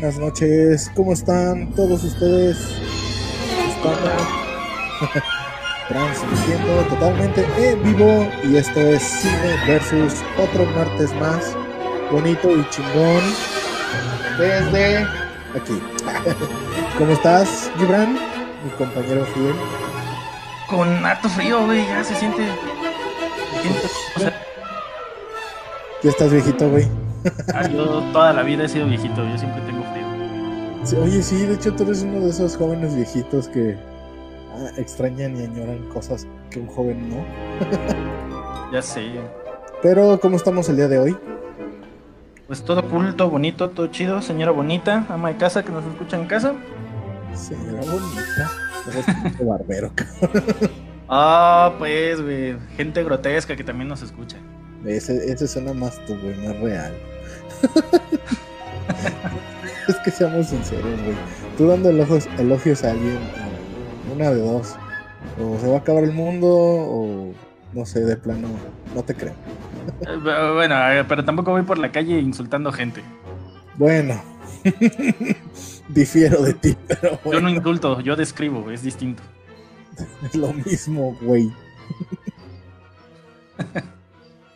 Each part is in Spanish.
buenas noches. ¿Cómo están todos ustedes? Estamos transmitiendo totalmente en vivo y esto es Cine versus otro martes más bonito y chingón desde aquí. ¿Cómo estás, Gibran? Mi compañero fiel. Con harto frío, güey, ya se siente. Ya estás viejito, güey. Ah, yo toda la vida he sido viejito, yo siempre tengo frío. oye, sí, de hecho tú eres uno de esos jóvenes viejitos que ah, extrañan y añoran cosas que un joven no. ya sé. Pero, ¿cómo estamos el día de hoy? Pues todo cool, todo bonito, todo chido, señora bonita, ama de casa que nos escucha en casa. Señora bonita. barbero, Ah, pues, güey, gente grotesca que también nos escucha. Ese, ese suena más tu, güey, más real. es que seamos sinceros, güey. Tú dando elogios, elogios a alguien, una de dos. O se va a acabar el mundo, o no sé, de plano, no te creo. Eh, bueno, pero tampoco voy por la calle insultando gente. Bueno, difiero de ti, pero Yo no insulto, yo describo, es distinto. Es lo mismo, güey.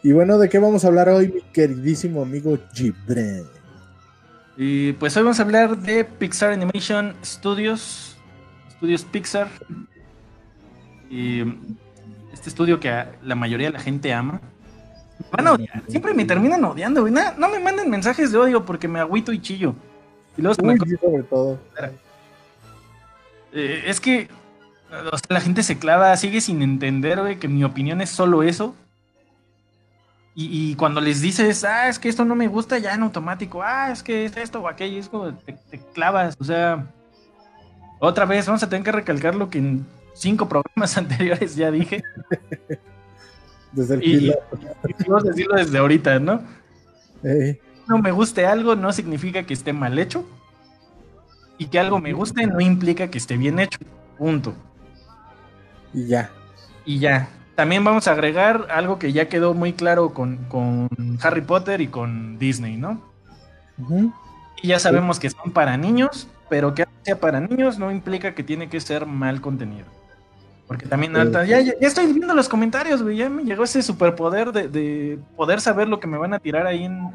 Y bueno, ¿de qué vamos a hablar hoy, mi queridísimo amigo Gibran? Y pues hoy vamos a hablar de Pixar Animation Studios, Studios Pixar. Y este estudio que la mayoría de la gente ama. van a odiar, siempre me terminan odiando, güey. No, me manden mensajes de odio porque me agüito y chillo. Y luego me... sobre todo. Eh, es que la gente se clava, sigue sin entender, güey, que mi opinión es solo eso. Y, cuando les dices, ah, es que esto no me gusta, ya en automático, ah, es que es esto o aquello, es como te, clavas. O sea, otra vez vamos a tener que recalcar lo que en cinco programas anteriores ya dije. Desde el y, vamos a decirlo desde ahorita, ¿no? No me guste algo no significa que esté mal hecho. Y que algo me guste no implica que esté bien hecho. Punto. Y ya. Y ya también vamos a agregar algo que ya quedó muy claro con, Harry Potter y con Disney, ¿no? Y ya sabemos que son para niños, pero que sea para niños no implica que tiene que ser mal contenido. Porque también alta, ya, ya, estoy viendo los comentarios, güey, ya me llegó ese superpoder de, poder saber lo que me van a tirar ahí en...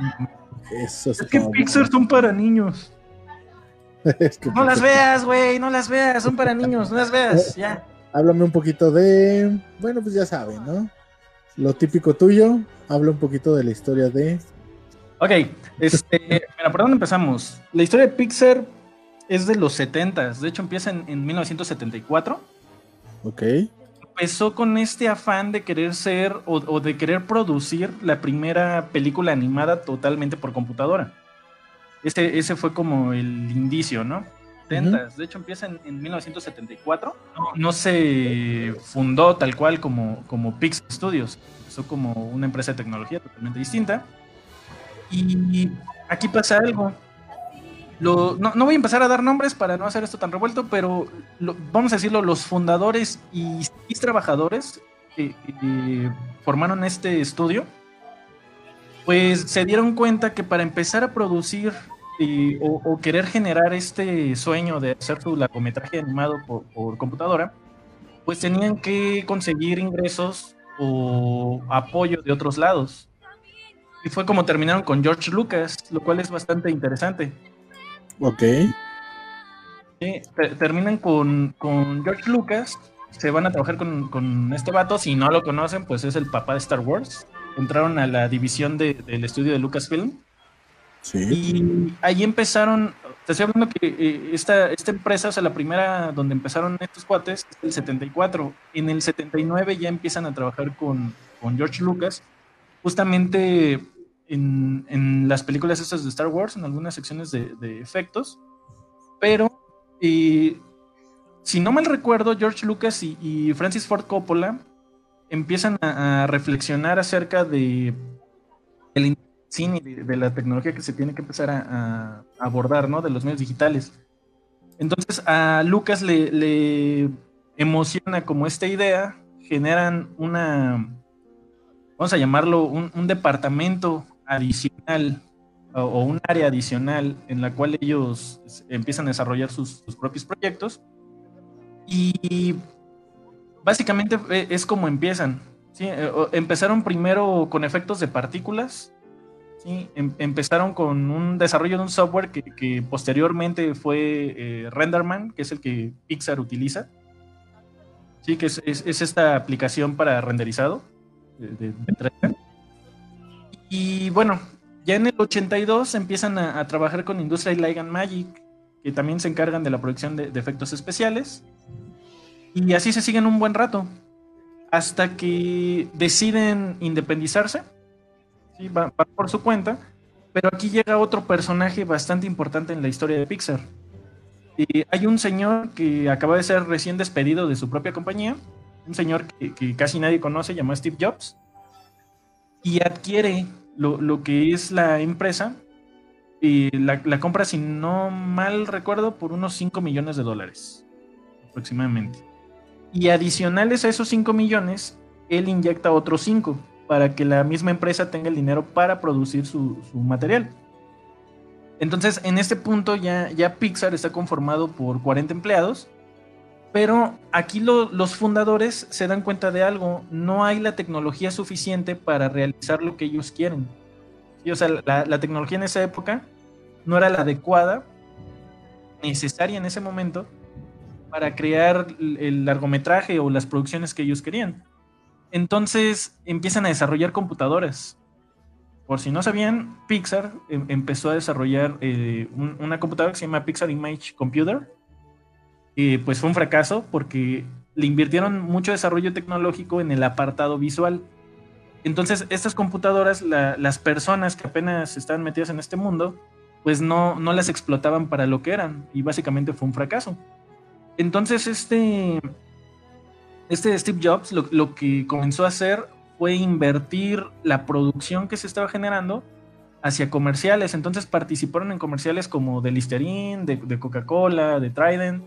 Eso es, que Pixar son para niños. no las veas, güey, no las veas, son para niños, no las veas, ya háblame un poquito de, bueno, pues ya saben, ¿no? Lo típico tuyo, habla un poquito de la historia de... Ok, este, mira, ¿por dónde empezamos? La historia de Pixar es de los 70, de hecho empieza en, 1974. Ok. Empezó con este afán de querer ser o, de querer producir la primera película animada totalmente por computadora. Ese, ese fue como el indicio, ¿no? De hecho, empieza en, 1974. No, se fundó tal cual como, como Pixar Studios. Empezó como una empresa de tecnología totalmente distinta. Y aquí pasa algo. no, voy a empezar a dar nombres para no hacer esto tan revuelto, pero vamos a decirlo, los fundadores y, trabajadores que, formaron este estudio, pues se dieron cuenta que para empezar a producir o, querer generar este sueño de hacer su largometraje animado por, computadora, pues tenían que conseguir ingresos o apoyo de otros lados. Y fue como terminaron con George Lucas, lo cual es bastante interesante. Ok. terminan con, George Lucas, se van a trabajar con, con, este vato, si no lo conocen, pues es el papá de Star Wars. Entraron a la división del estudio de Lucasfilm y ahí empezaron, te estoy hablando que eh, esta, esta empresa, o sea, la primera donde empezaron estos cuates, es el 74. En el 79 ya empiezan a trabajar con, George Lucas, justamente en, las películas estas de Star Wars, en algunas secciones de, efectos. Pero, si no mal recuerdo, George Lucas y, Francis Ford Coppola empiezan a, reflexionar acerca de cine de, la tecnología que se tiene que empezar a, abordar, ¿no? De los medios digitales. Entonces a Lucas le, emociona como esta idea, generan una, vamos a llamarlo un, departamento adicional o, un área adicional en la cual ellos empiezan a desarrollar sus, propios proyectos. Y básicamente e, es como empiezan. ¿sí? E, empezaron primero con efectos de partículas. ¿Sí? Em, empezaron con un desarrollo de un software que, posteriormente fue eh, Renderman, que es el que Pixar utiliza. Sí, que es, esta aplicación para renderizado de, Y bueno, ya en el 82 empiezan a, trabajar con Industrial Light and Magic, que también se encargan de la producción de, efectos especiales. Y así se siguen un buen rato, hasta que deciden independizarse, ¿sí? van por su cuenta, pero aquí llega otro personaje bastante importante en la historia de Pixar. Hay un señor que acaba de ser recién despedido de su propia compañía, un señor que, casi nadie conoce, llamado Steve Jobs, y adquiere lo, que es la empresa. Y la, compra, si no mal recuerdo, por unos 5 millones de dólares aproximadamente. Y adicionales a esos 5 millones, él inyecta otros 5 para que la misma empresa tenga el dinero para producir su, material. Entonces, en este punto ya, Pixar está conformado por 40 empleados pero aquí los fundadores se dan cuenta de algo, no hay la tecnología suficiente para realizar lo que ellos quieren. o sea, la, tecnología en esa época no era la adecuada, necesaria en ese momento, para crear el largometraje o las producciones que ellos querían. Entonces empiezan a desarrollar computadoras. Por si no sabían, Pixar em, empezó a desarrollar eh, una computadora que se llama Pixar Image Computer pues fue un fracaso porque le invirtieron mucho desarrollo tecnológico en el apartado visual. Entonces, estas computadoras, las personas que apenas estaban metidas en este mundo, pues no, no las explotaban para lo que eran y básicamente fue un fracaso. Entonces, este, este Steve Jobs lo, lo que comenzó a hacer fue invertir la producción que se estaba generando hacia comerciales. Entonces participaron en comerciales como de Listerine, de, de Coca-Cola, de Trident,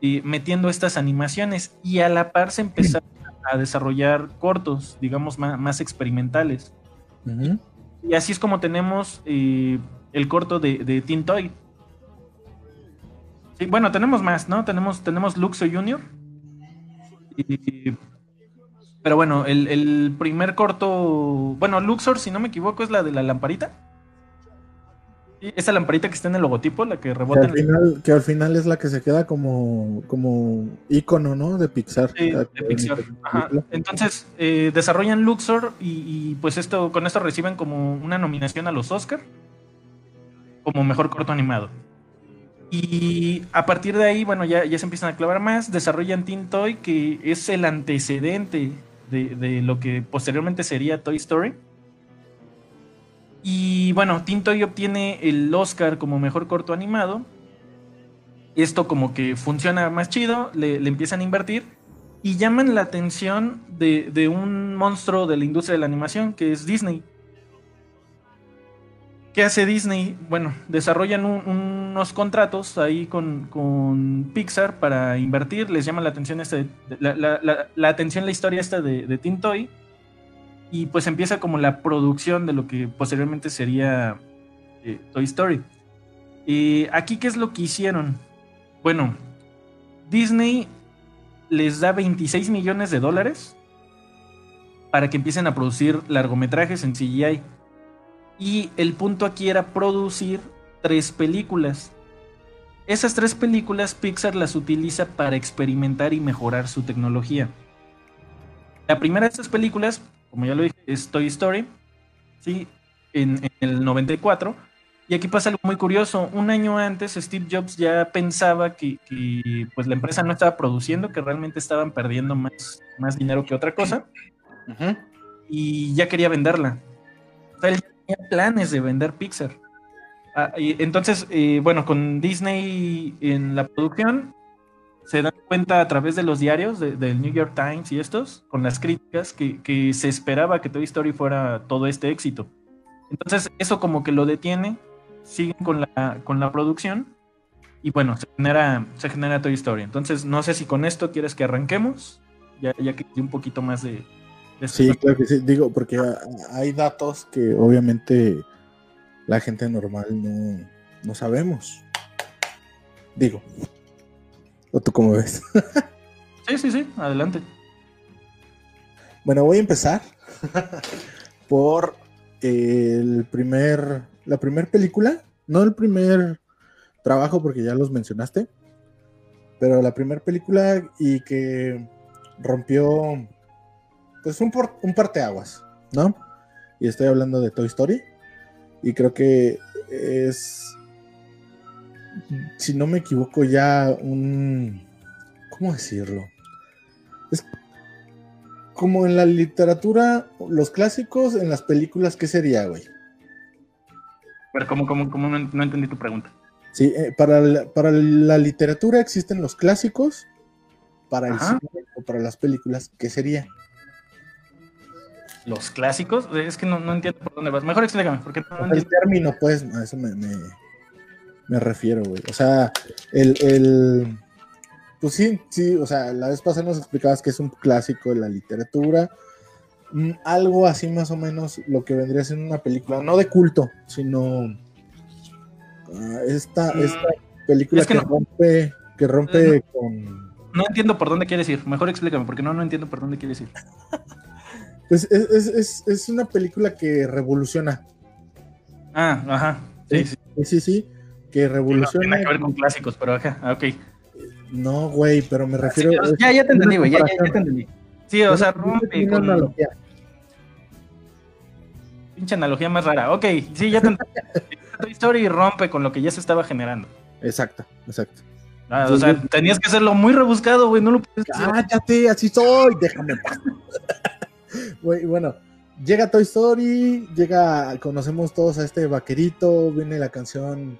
y metiendo estas animaciones y a la par se empezaron a desarrollar cortos, digamos, más, experimentales. Y así es como tenemos eh, el corto de, de Teen Toy. Sí, bueno, tenemos más, ¿no? Tenemos, tenemos Luxo Junior. Pero bueno, el, el, primer corto, bueno, Luxor, si no me equivoco, es la de la lamparita esa lamparita que está en el logotipo, la que rebota. Que al, final, que al final es la que se queda como, como icono, ¿no? De Pixar. de Pixar. Entonces, eh, desarrollan Luxor y, pues esto, con esto reciben como una nominación a los Oscar como mejor corto animado. Y a partir de ahí, bueno, ya, ya se empiezan a clavar más. Desarrollan Teen Toy, que es el antecedente de, de lo que posteriormente sería Toy Story y bueno, Tintoy obtiene el Oscar como mejor corto animado. Esto como que funciona más chido, le, empiezan a invertir y llaman la atención de, un monstruo de la industria de la animación que es Disney. ¿Qué hace Disney? Bueno, desarrollan unos contratos ahí con, Pixar para invertir, les llama la atención este, la, atención la historia esta de, de Tintoy y pues empieza como la producción de lo que posteriormente sería eh, Toy Story. Y aquí, ¿qué es lo que hicieron? Bueno, Disney les da 26 millones de dólares para que empiecen a producir largometrajes en CGI. Y el punto aquí era producir tres películas. Esas tres películas Pixar las utiliza para experimentar y mejorar su tecnología. La primera de estas películas como ya lo dije, es Toy Story, ¿sí? En, el 94. Y aquí pasa algo muy curioso. Un año antes, Steve Jobs ya pensaba que, pues la empresa no estaba produciendo, que realmente estaban perdiendo más, más dinero que otra cosa. Y ya quería venderla. O sea, él tenía planes de vender Pixar. Ah, y entonces, bueno, con Disney en la producción, se dan cuenta a través de los diarios del New York Times y estos, con las críticas, que, se esperaba que Toy Story fuera todo este éxito. Entonces eso como que lo detiene, siguen con la, con la producción y bueno, se genera, se genera Toy Story. Entonces no sé si con esto quieres que arranquemos, ya, ya que un poquito más de... sí, claro que sí, digo, porque hay datos que obviamente la gente normal no, no sabemos. Digo. ¿O tú cómo ves? sí, sí, sí, adelante. Bueno, voy a empezar por el primer, la primera película, no el primer trabajo porque ya los mencionaste, pero la primera película y que rompió pues un, por, un parteaguas, ¿no? Y estoy hablando de Toy Story y creo que es, si no me equivoco, ya un, ¿cómo decirlo? Es como en la literatura, los clásicos, en las películas, ¿qué sería, güey? Pero, ¿cómo, cómo, cómo no, entendí tu pregunta? Sí, eh, para, la, para la literatura existen los clásicos, para el cine o para las películas, ¿qué sería? Los clásicos, es que no, entiendo por dónde vas. Mejor explícame, porque no, El término, pues, a eso me, me, me refiero, güey. O sea, el, el, Pues sí, sí, o sea, la vez pasada nos explicabas que es un clásico de la literatura. Mm, algo así más o menos lo que vendría siendo una película, no de culto, sino Ah, esta, mm. esta película que, rompe, que rompe con. No entiendo por dónde quieres ir. Mejor explícame, porque no, no entiendo por dónde quieres ir. Pues es, es, es, una película que revoluciona. Ah, ajá. Sí, sí, sí. sí, que revoluciona. tiene que ver con clásicos, pero ajá, ah, ok. No, güey, pero me refiero. ya, ya te entendí, güey, ya, ya, te entendí. Sí, o sea, rompe con. Analogía. Pinche analogía más rara. Ok, sí, ya te entendí. Toy Story rompe con lo que ya se estaba generando. Exacto, exacto. Ah, o sea, tenías que hacerlo muy rebuscado, güey, no lo puedes Cállate, así soy, déjame Güey, bueno, llega Toy Story, llega, conocemos todos a este vaquerito, viene la canción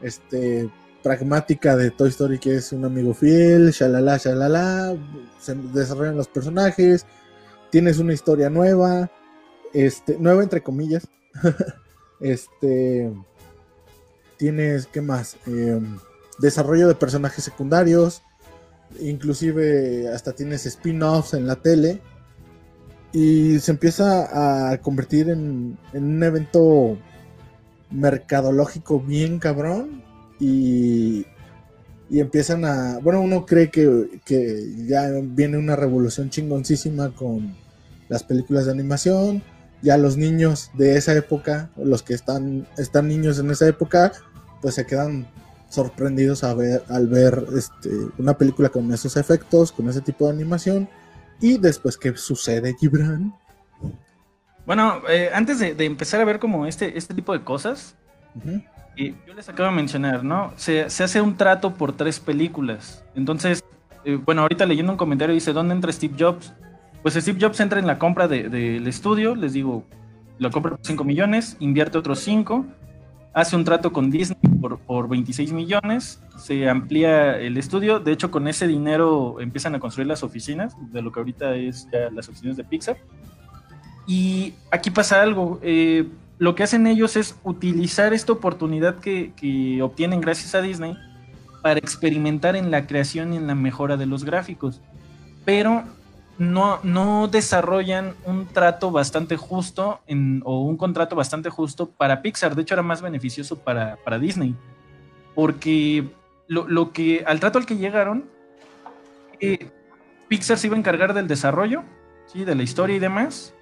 este pragmática de Toy Story que es un amigo fiel, shalala, shalala, se desarrollan los personajes, tienes una historia nueva, este, nueva entre comillas, este, tienes, ¿qué más? Em, desarrollo de personajes secundarios, inclusive hasta tienes spin-offs en la tele, y se empieza a convertir en, un evento mercadológico bien cabrón, y, y empiezan a, bueno, uno cree que, que ya viene una revolución chingoncísima con las películas de animación, ya los niños de esa época, los que están, están niños en esa época, pues se quedan sorprendidos a ver, al ver este, una película con esos efectos, con ese tipo de animación. Y después, ¿qué sucede, Gibran? Bueno, eh, antes de, empezar a ver como este, este tipo de cosas, eh, yo les acabo de mencionar, ¿no? Se, hace un trato por tres películas. Entonces, eh, bueno, ahorita leyendo un comentario dice, ¿dónde entra Steve Jobs? Pues Steve Jobs entra en la compra del estudio, les digo, lo compra por 5 millones, invierte otros 5 hace un trato con Disney por, por 26 millones, se amplía el estudio, de hecho con ese dinero empiezan a construir las oficinas, de lo que ahorita es ya las oficinas de Pixar. Y aquí pasa algo, eh, lo que hacen ellos es utilizar esta oportunidad que, que obtienen gracias a Disney para experimentar en la creación y en la mejora de los gráficos. Pero no, no desarrollan un trato bastante justo o un contrato bastante justo para Pixar. De hecho, era más beneficioso para, Disney. Porque lo, que, al trato al que llegaron, eh, Pixar se iba a encargar del desarrollo, ¿sí? de la historia y demás.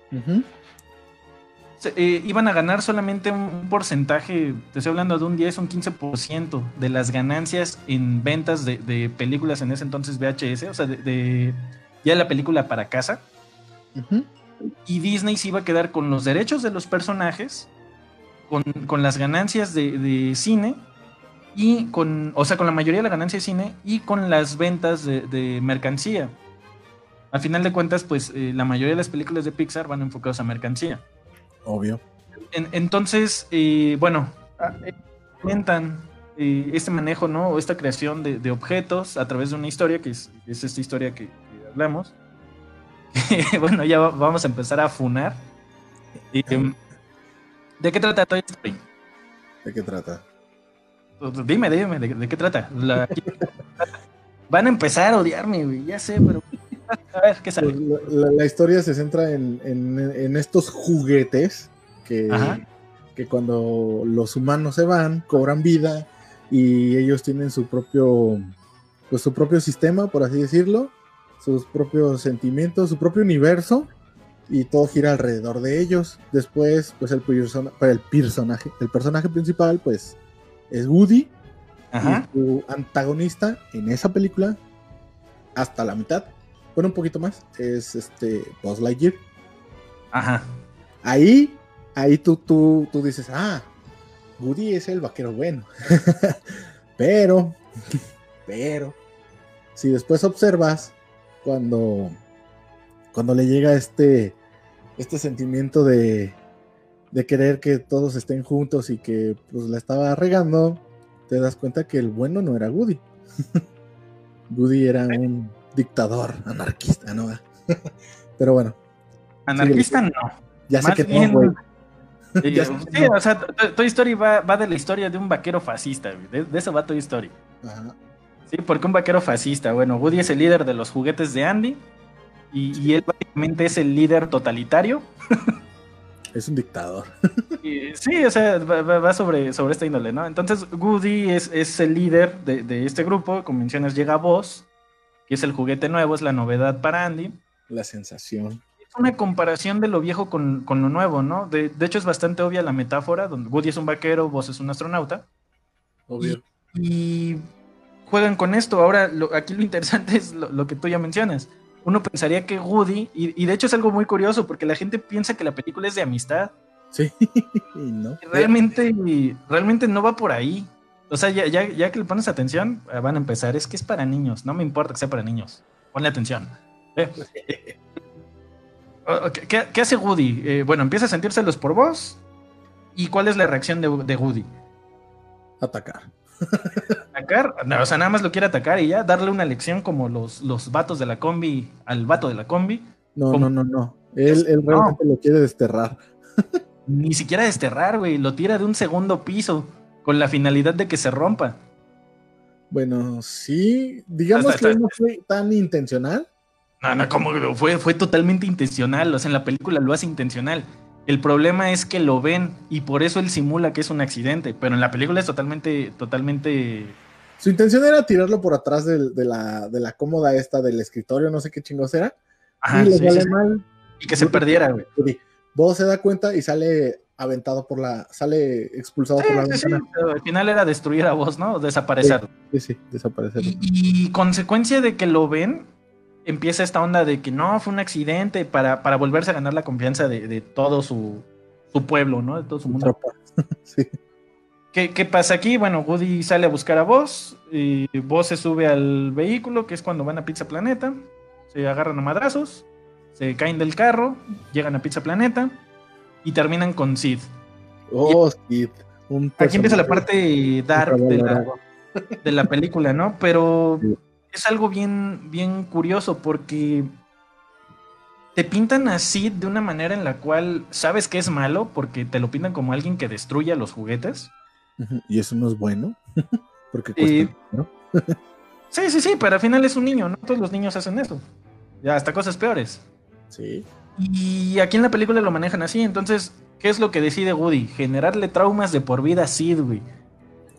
Eh, iban a ganar solamente un, porcentaje, te estoy hablando de un 10, un 15% de las ganancias en ventas de, películas en ese entonces VHS, o sea, de ya la película para casa. Y Disney se iba a quedar con los derechos de los personajes, con, las ganancias de, cine y con, o sea, con la mayoría de la ganancia de cine y con las ventas de, mercancía. Al final de cuentas, pues eh, la mayoría de las películas de Pixar van enfocadas a mercancía. Obvio. entonces, eh, bueno, comentan ah, eh, este manejo, ¿no? O esta creación de, objetos a través de una historia, que es esta historia que, hablamos. bueno, ya vamos a empezar a funar. Em, ¿De qué trata Toy Story? ¿De qué trata? Pues, dime, dime, ¿de, qué trata? Van a empezar a odiarme, ya sé, pero... A ver, ¿qué sale? Pues, la, historia se centra en, estos juguetes que, que cuando los humanos se van, cobran vida y ellos tienen su propio, pues su propio sistema, por así decirlo, sus propios sentimientos, su propio universo y todo gira alrededor de ellos. Después, pues el, el personaje, el personaje principal, pues es Woody. Y su antagonista en esa película, hasta la mitad, bueno, un poquito más, es este Buzz Lightyear. Ajá. Ahí, ahí tú, tú, tú dices, ah, Woody es el vaquero bueno. pero, pero, si después observas cuando, cuando le llega este, este sentimiento de, de querer que todos estén juntos y que pues la estaba regando, te das cuenta que el bueno no era Woody. Woody era un dictador anarquista, ¿no? Pero bueno. Anarquista no. Ya sé que no, eh, sí, o sea, Toy Story va, va, de la historia de un vaquero fascista, de, eso va Toy Story. Ajá. Sí, porque un vaquero fascista, bueno, Woody es el líder de los juguetes de Andy y, y él básicamente es el líder totalitario. Es un dictador. sí, o sea, va, sobre, sobre esta índole, ¿no? Entonces, Woody es, es el líder de, de, este grupo. Como mencionas, llega Boss, que es el juguete nuevo, es la novedad para Andy. La sensación. Es una comparación de lo viejo con, con lo nuevo, ¿no? De, de, hecho, es bastante obvia la metáfora, donde Woody es un vaquero, Boss es un astronauta. Obvio. Y, juegan con esto. Ahora, aquí lo interesante es lo, lo que tú ya mencionas uno pensaría que Woody, y, de hecho es algo muy curioso porque la gente piensa que la película es de amistad. Sí, no. Realmente, realmente no va por ahí. O sea, ya, ya, que le pones atención, eh, van a empezar. Es que es para niños. No me importa que sea para niños. Ponle atención. ¿Qué, hace Woody? Eh, bueno, empieza a sentírselos por vos. ¿Y cuál es la reacción de, de Woody? Atacar. ¿Atacar? o sea, nada más lo quiere atacar y ya darle una lección como los, los vatos de la combi al vato de la combi. No, no, no, no. Él, realmente lo quiere desterrar. Ni siquiera desterrar, güey. Lo tira de un segundo piso con la finalidad de que se rompa. Bueno, sí. Digamos que no fue tan intencional. No, no, como fue, fue totalmente intencional. O sea, en la película lo hace intencional. El problema es que lo ven y por eso él simula que es un accidente, pero en la película es totalmente, totalmente... Su intención era tirarlo por atrás de, la, de la cómoda esta del escritorio, no sé qué chingos era. y le mal. Y que se perdiera, güey. Vos se da cuenta y sale aventado por la, sale expulsado por la ventana. al final era destruir a vos, ¿no? Desaparecer. Sí, sí, desaparecer. y, consecuencia de que lo ven, empieza esta onda de que no, fue un accidente para, para volverse a ganar la confianza de, todo su, pueblo, ¿no? De todo su mundo. sí. ¿Qué, pasa aquí? Bueno, Woody sale a buscar a Buzz, y Buzz se sube al vehículo, que es cuando van a Pizza Planeta, se agarran a madrazos, se caen del carro, llegan a Pizza Planeta y terminan con Sid. Oh, Sid. aquí empieza la parte dark de la, de la película, ¿no? Pero es algo bien, bien curioso porque te pintan así de una manera en la cual sabes que es malo porque te lo pintan como alguien que destruye los juguetes. Y eso no es bueno, porque cuesta Sí, sí, sí, pero al final es un niño, ¿no? Todos los niños hacen eso. Ya, hasta cosas peores. Sí. Y aquí en la película lo manejan así, entonces, ¿qué es lo que decide Woody? Generarle traumas de por vida a Sid, güey.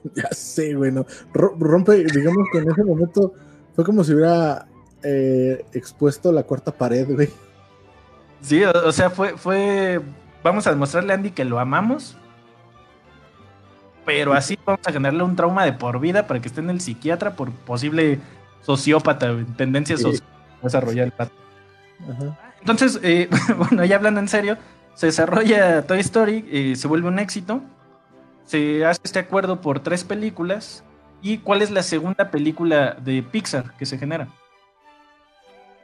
Ya sé, bueno, rompe, digamos que en ese momento fue como si hubiera eh, expuesto la cuarta pared, güey. Sí, o, sea, fue, fue. Vamos a demostrarle a Andy que lo amamos. Pero así vamos a generarle un trauma de por vida para que esté en el psiquiatra por posible sociópata, tendencias sí. desarrollar el. Entonces, eh, bueno, ya hablando en serio, se desarrolla Toy Story, eh, se vuelve un éxito. Se hace este acuerdo por tres películas ¿Y cuál es la segunda película de Pixar que se genera?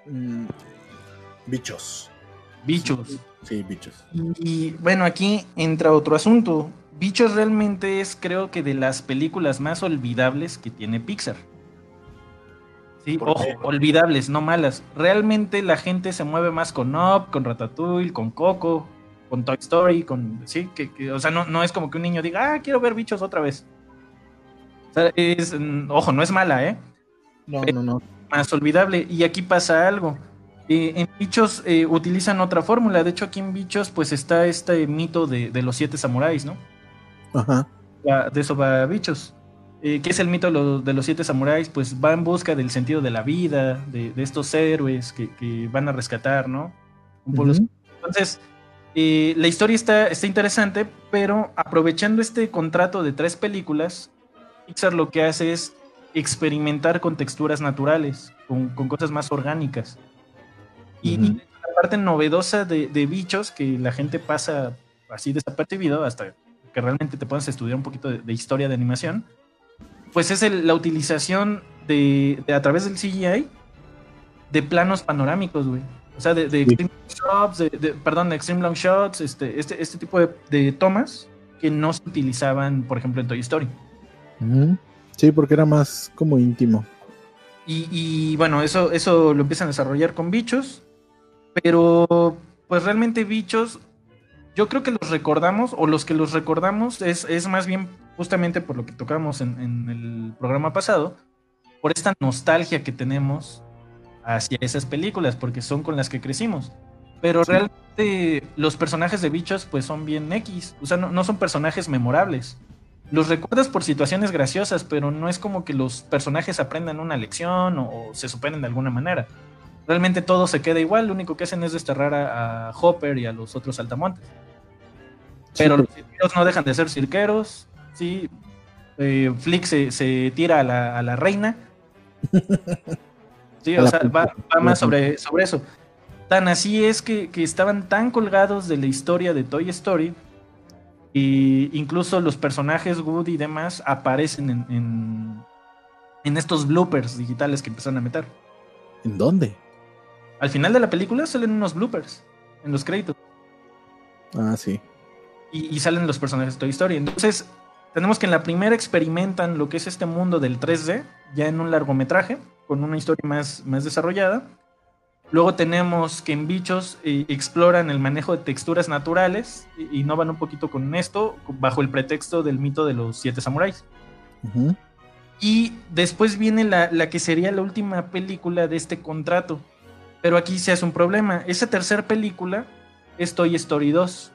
Mm, bichos. Bichos. Sí, bichos. Y, bueno, aquí entra otro asunto. Bichos realmente es, creo que, de las películas más olvidables que tiene Pixar. Sí, ojo, olvidables, no malas. Realmente la gente se mueve más con Up, con Ratatouille, con Coco, con Toy Story, con. Sí, que, o sea, no, no es como que un niño diga, ah, quiero ver bichos otra vez ojo, no es mala, ¿eh? No, no, no. Más olvidable. Y aquí pasa algo. Eh, en Bichos eh, utilizan otra fórmula. De hecho, aquí en Bichos, pues está este mito de, de los siete samuráis, ¿no? Ajá. de eso va Bichos. Eh, ¿Qué es el mito de los, de los, siete samuráis? Pues va en busca del sentido de la vida, de, de estos héroes que, que, van a rescatar, ¿no? Uh -huh. Entonces, eh, la historia está, está interesante, pero aprovechando este contrato de tres películas, Pixar lo que hace es experimentar con texturas naturales, con, con cosas más orgánicas. Y, uh -huh. y, la parte novedosa de, de, bichos que la gente pasa así desapercibido hasta que realmente te puedas estudiar un poquito de, de historia de animación, pues es el, la utilización de, de, a través del CGI de planos panorámicos, güey. O sea, de, de sí. extreme shots, de, de, perdón, de extreme long shots, este, este, este tipo de, tomas que no se utilizaban, por ejemplo, en Toy Story. Sí, porque era más como íntimo. Y, y, bueno, eso, eso lo empiezan a desarrollar con bichos, pero pues realmente bichos, yo creo que los recordamos, o los que los recordamos, es, es más bien justamente por lo que tocamos en, en el programa pasado, por esta nostalgia que tenemos hacia esas películas, porque son con las que crecimos. Pero realmente los personajes de bichos pues son bien X, o sea, no, no, son personajes memorables. Los recuerdas por situaciones graciosas, pero no es como que los personajes aprendan una lección o, o se superen de alguna manera. Realmente todo se queda igual, lo único que hacen es desterrar a, a Hopper y a los otros saltamontes. Pero sí. los cirqueros no dejan de ser cirqueros, sí. Eh, Flick se, se, tira a la, a la reina. Sí, o sea, va, va, más sobre, sobre eso. Tan así es que, que, estaban tan colgados de la historia de Toy Story y incluso los personajes Woody y demás aparecen en, en, en estos bloopers digitales que empezaron a meter. ¿En dónde? Al final de la película salen unos bloopers en los créditos. Ah, sí. Y, y salen los personajes de Toy Story. Entonces, tenemos que en la primera experimentan lo que es este mundo del 3D, ya en un largometraje con una historia más, más desarrollada. Luego tenemos que en Bichos eh, exploran el manejo de texturas naturales y innovan un poquito con esto bajo el pretexto del mito de los siete samuráis. Uh -huh. Y después viene la, la, que sería la última película de este contrato. Pero aquí se hace un problema. Esa tercera película es Toy Story 2.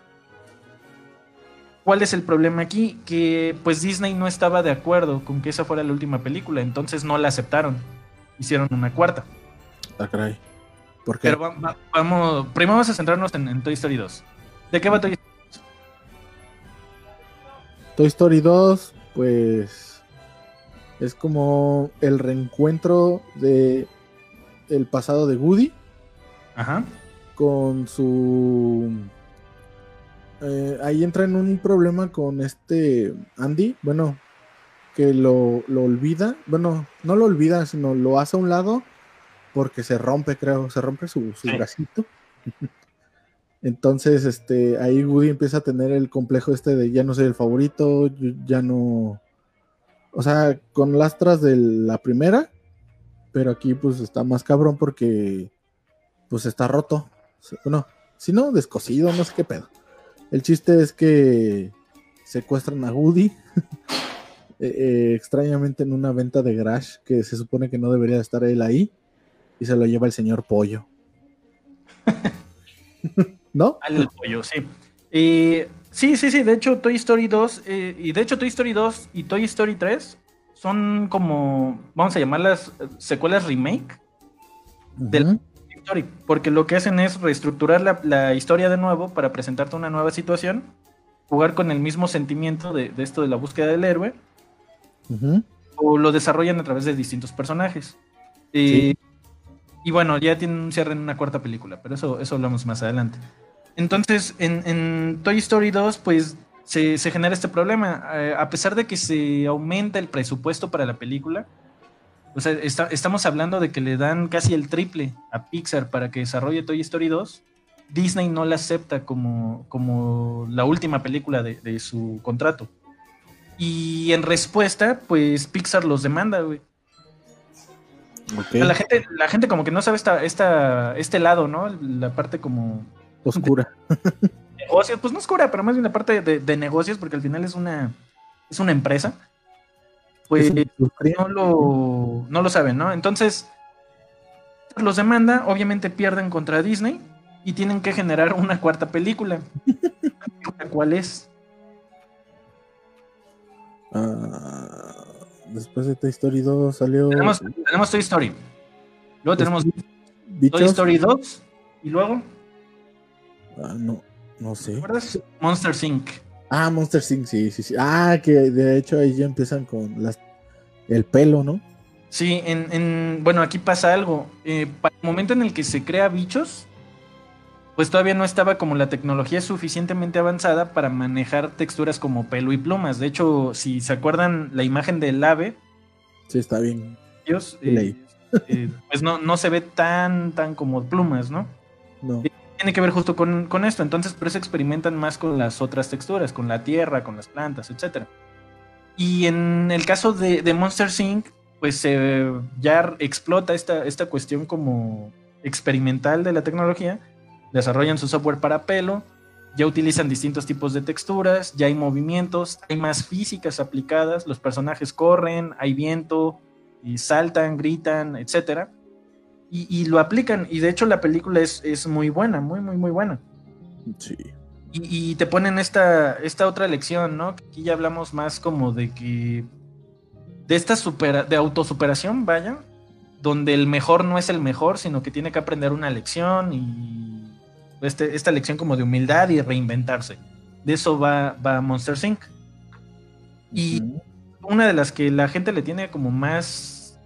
¿Cuál es el problema aquí? Que pues Disney no estaba de acuerdo con que esa fuera la última película, entonces no la aceptaron hicieron una cuarta. Ah, caray. ¿Por qué? Pero va, va, vamos, primero vamos a centrarnos en, en, Toy Story 2. ¿De qué va Toy Story 2? Toy Story 2, pues es como el reencuentro de el pasado de Woody. Ajá. Con su eh, ahí entra en un problema con este Andy. Bueno, que lo, lo, olvida, bueno, no lo olvida, sino lo hace a un lado porque se rompe, creo, se rompe su, su sí. bracito. Entonces, este, ahí Woody empieza a tener el complejo este de ya no soy el favorito, ya no. O sea, con lastras de la primera, pero aquí pues está más cabrón porque pues está roto. Bueno, si no, descosido, no sé qué pedo. El chiste es que secuestran a Woody eh, eh, extrañamente en una venta de garage que se supone que no debería estar él ahí y se lo lleva el señor Pollo. ¿No? Al pollo, sí. Eh, sí, sí, sí. De hecho, Toy Story 2 eh, y de hecho Toy Story 2 y Toy Story 3 son como, vamos a llamarlas secuelas remake uh -huh. del Story, porque lo que hacen es reestructurar la, la, historia de nuevo para presentarte una nueva situación, jugar con el mismo sentimiento de, de esto de la búsqueda del héroe Uh -huh. O lo desarrollan a través de distintos personajes. Eh, sí. Y bueno, ya tienen un cierre en una cuarta película, pero eso, eso hablamos más adelante. Entonces, en, en Toy Story 2, pues se, se genera este problema. Eh, a pesar de que se aumenta el presupuesto para la película, o sea, está, estamos hablando de que le dan casi el triple a Pixar para que desarrolle Toy Story 2. Disney no la acepta como, como la última película de, de su contrato. Y en respuesta, pues Pixar los demanda, güey. Okay. La, gente, la gente como que no sabe esta, esta, este lado, ¿no? La parte como... Oscura. negocios, pues no oscura, pero más bien la parte de, de, negocios, porque al final es una, es una empresa. Pues no lo, no lo saben, ¿no? Entonces, los demanda, obviamente pierden contra Disney y tienen que generar una cuarta película. ¿Cuál es? Ah, después de Toy Story 2 salió. Tenemos, tenemos Toy Story. Luego tenemos Toy Story 2 y luego. Ah, no, no sé. ¿Recuerdas? Monster Inc. Ah, Monster Inc. Sí, sí, sí. Ah, que de hecho ahí ya empiezan con las, el pelo, ¿no? Sí, en, en, bueno, aquí pasa algo. Eh, para el momento en el que se crea bichos, pues todavía no estaba como la tecnología suficientemente avanzada para manejar texturas como pelo y plumas. De hecho, si se acuerdan la imagen del ave, sí, está bien. Ellos, eh, eh, pues no, no se ve tan, tan como plumas, ¿no? No. Tiene que ver justo con, con, esto. Entonces, por eso experimentan más con las otras texturas, con la tierra, con las plantas, etc. Y en el caso de, de Monster Inc., pues ya explota esta, esta cuestión como experimental de la tecnología, desarrollan su software para pelo, ya utilizan distintos tipos de texturas, ya hay movimientos, hay más físicas aplicadas, los personajes corren, hay viento, y saltan, gritan, etc. Y, lo aplican, y de hecho la película es, es muy buena, muy, muy, muy buena. Sí. Y, te ponen esta, esta otra lección, ¿no? aquí ya hablamos más como de que de esta supera, de autosuperación, vaya, donde el mejor no es el mejor, sino que tiene que aprender una lección y este, esta lección como de humildad y reinventarse. De eso va, va Monster Inc. Y una de las que la gente le tiene como más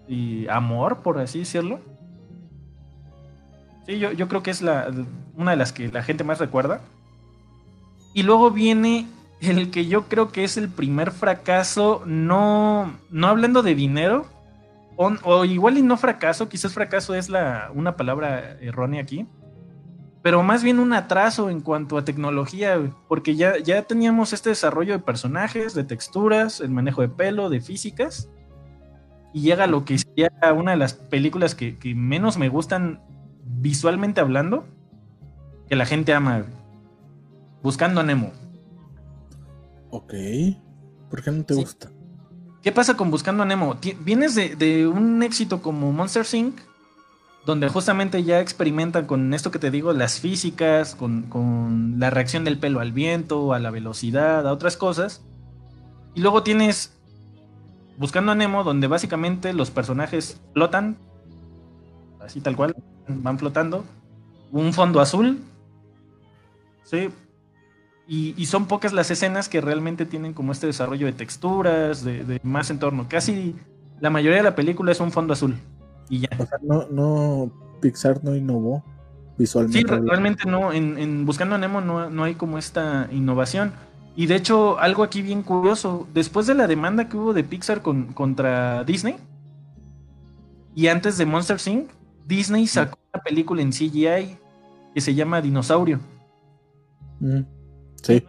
amor, por así decirlo. Sí, yo, yo creo que es la, una de las que la gente más recuerda. Y luego viene el que yo creo que es el primer fracaso, no, no hablando de dinero, o, igual y no fracaso, quizás fracaso es la, una palabra errónea aquí, pero más bien un atraso en cuanto a tecnología, porque ya, ya teníamos este desarrollo de personajes, de texturas, el manejo de pelo, de físicas, y llega lo que sería una de las películas que, que menos me gustan visualmente hablando, que la gente ama, Buscando a Nemo. Ok. ¿Por qué no te gusta? ¿Qué pasa con Buscando a Nemo? Vienes de, un éxito como Monster Inc., donde justamente ya experimentan con esto que te digo, las físicas, con, la reacción del pelo al viento, a la velocidad, a otras cosas. Y luego tienes Buscando a Nemo, donde básicamente los personajes flotan, así tal cual, van flotando. Un fondo azul, sí, y, son pocas las escenas que realmente tienen como este desarrollo de texturas, de, más entorno. Casi la mayoría de la película es un fondo azul. Y ya. O sea, no, no, Pixar no innovó visualmente. Sí, realmente no. En, Buscando a Nemo no, no, hay como esta innovación. Y de hecho, algo aquí bien curioso. Después de la demanda que hubo de Pixar con, contra Disney, y antes de Monster Inc., Disney sacó una película en CGI que se llama Dinosaurio. Mm. Sí.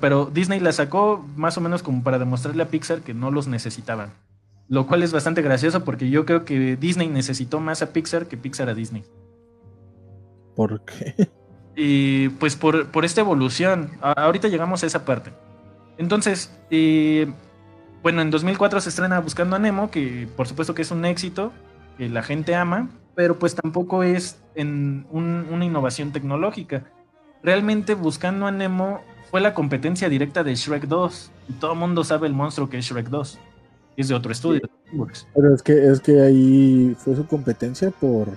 pero Disney la sacó más o menos como para demostrarle a Pixar que no los necesitaban. Lo cual es bastante gracioso porque yo creo que Disney necesitó más a Pixar que Pixar a Disney. ¿Por qué? Y pues por, esta evolución. ahorita llegamos a esa parte. Entonces, eh, bueno, en 2004 se estrena Buscando a Nemo, que por supuesto que es un éxito, que la gente ama, pero pues tampoco es en una innovación tecnológica. Realmente Buscando a Nemo fue la competencia directa de Shrek 2. Y todo el mundo sabe el monstruo que es Shrek 2. Es de otro estudio. Pero es que, es que ahí fue su competencia por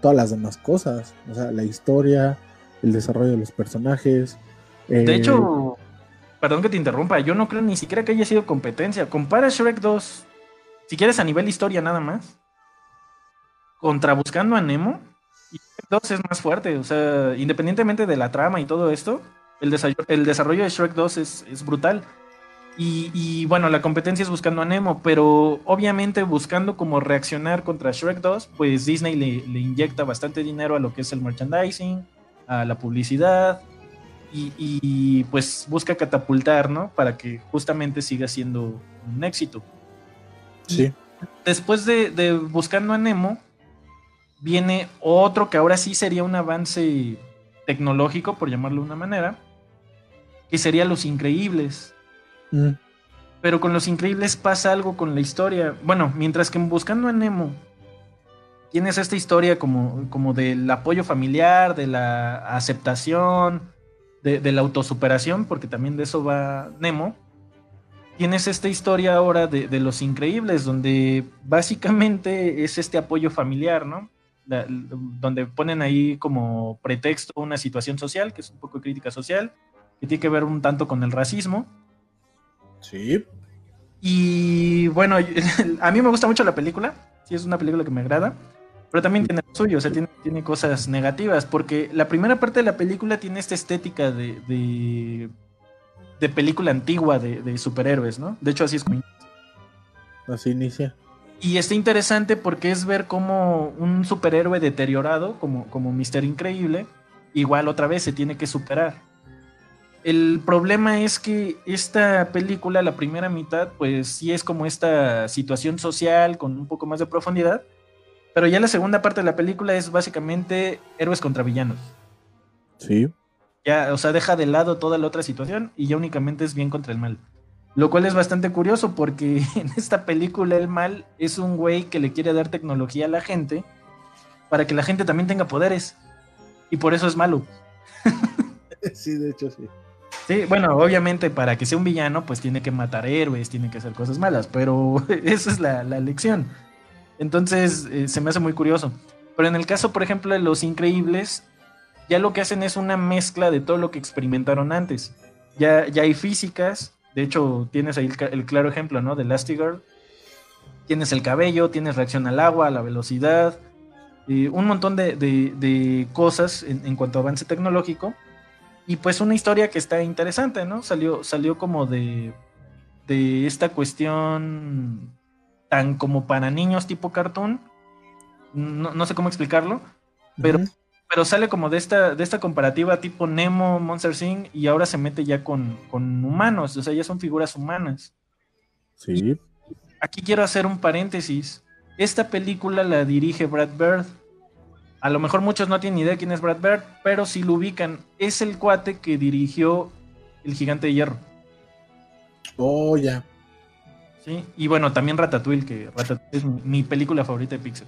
todas las demás cosas. O sea, la historia, el desarrollo de los personajes. De eh, hecho, perdón que te interrumpa, yo no creo ni siquiera que haya sido competencia. Compara Shrek 2, si quieres a nivel historia nada más, contra Buscando a Nemo. Y Shrek 2 es más fuerte. O sea, independientemente de la trama y todo esto, el, desarrollo, de Shrek 2 es, brutal. Y, bueno, la competencia es buscando a Nemo, pero obviamente buscando cómo reaccionar contra Shrek 2, pues Disney le, inyecta bastante dinero a lo que es el merchandising, a la publicidad, y, pues busca catapultar, ¿no? Para que justamente siga siendo un éxito. Sí. Después de, de Buscando a Nemo, viene otro que ahora sí sería un avance tecnológico, por llamarlo de una manera, que sería Los Increíbles. Mm. Pero con Los Increíbles pasa algo con la historia. Bueno, mientras que Buscando a Nemo tienes esta historia como, como del apoyo familiar, de la aceptación, de, la autosuperación, porque también de eso va Nemo. Tienes esta historia ahora de, de los increíbles, donde básicamente es este apoyo familiar, ¿no? donde ponen ahí como pretexto una situación social, que es un poco crítica social, que tiene que ver un tanto con el racismo. Sí. Y bueno, a mí me gusta mucho la película, sí es una película que me agrada, pero también tiene lo suyo, o sea, tiene, tiene cosas negativas, porque la primera parte de la película tiene esta estética de, de, película antigua de, de, superhéroes, ¿no? De hecho, así es como... Así inicia. Y está interesante porque es ver cómo un superhéroe deteriorado, como, como Mister Increíble, igual otra vez se tiene que superar. El problema es que esta película, la primera mitad, pues sí es como esta situación social con un poco más de profundidad, pero ya la segunda parte de la película es básicamente héroes contra villanos. Sí. Ya, o sea, deja de lado toda la otra situación y ya únicamente es bien contra el mal. Lo cual es bastante curioso porque en esta película el mal es un güey que le quiere dar tecnología a la gente para que la gente también tenga poderes. Y por eso es malo. Sí, de hecho sí. Sí, bueno, obviamente para que sea un villano, pues tiene que matar héroes, tiene que hacer cosas malas, pero esa es la, la lección. Entonces, eh, se me hace muy curioso. Pero en el caso, por ejemplo, de Los Increíbles, ya lo que hacen es una mezcla de todo lo que experimentaron antes. Ya, ya hay físicas, de hecho, tienes ahí el, claro ejemplo, ¿no? De Girl. Tienes el cabello, tienes reacción al agua, a la velocidad, eh, un montón de, cosas en, cuanto a avance tecnológico. Y pues una historia que está interesante, ¿no? Salió, salió como de, de esta cuestión tan como para niños tipo cartoon. No, sé cómo explicarlo, pero pero sale como de esta, de esta comparativa tipo Nemo, Monster Inc. y ahora se mete ya con, humanos, o sea, ya son figuras humanas. Sí. aquí quiero hacer un paréntesis. Esta película la dirige Brad Bird. A lo mejor muchos no tienen idea quién es Brad Bird, pero si lo ubican, es el cuate que dirigió El Gigante de Hierro. Oh, ya. Sí, y bueno, también Ratatouille, que Ratatouille es mi película favorita de Pixar.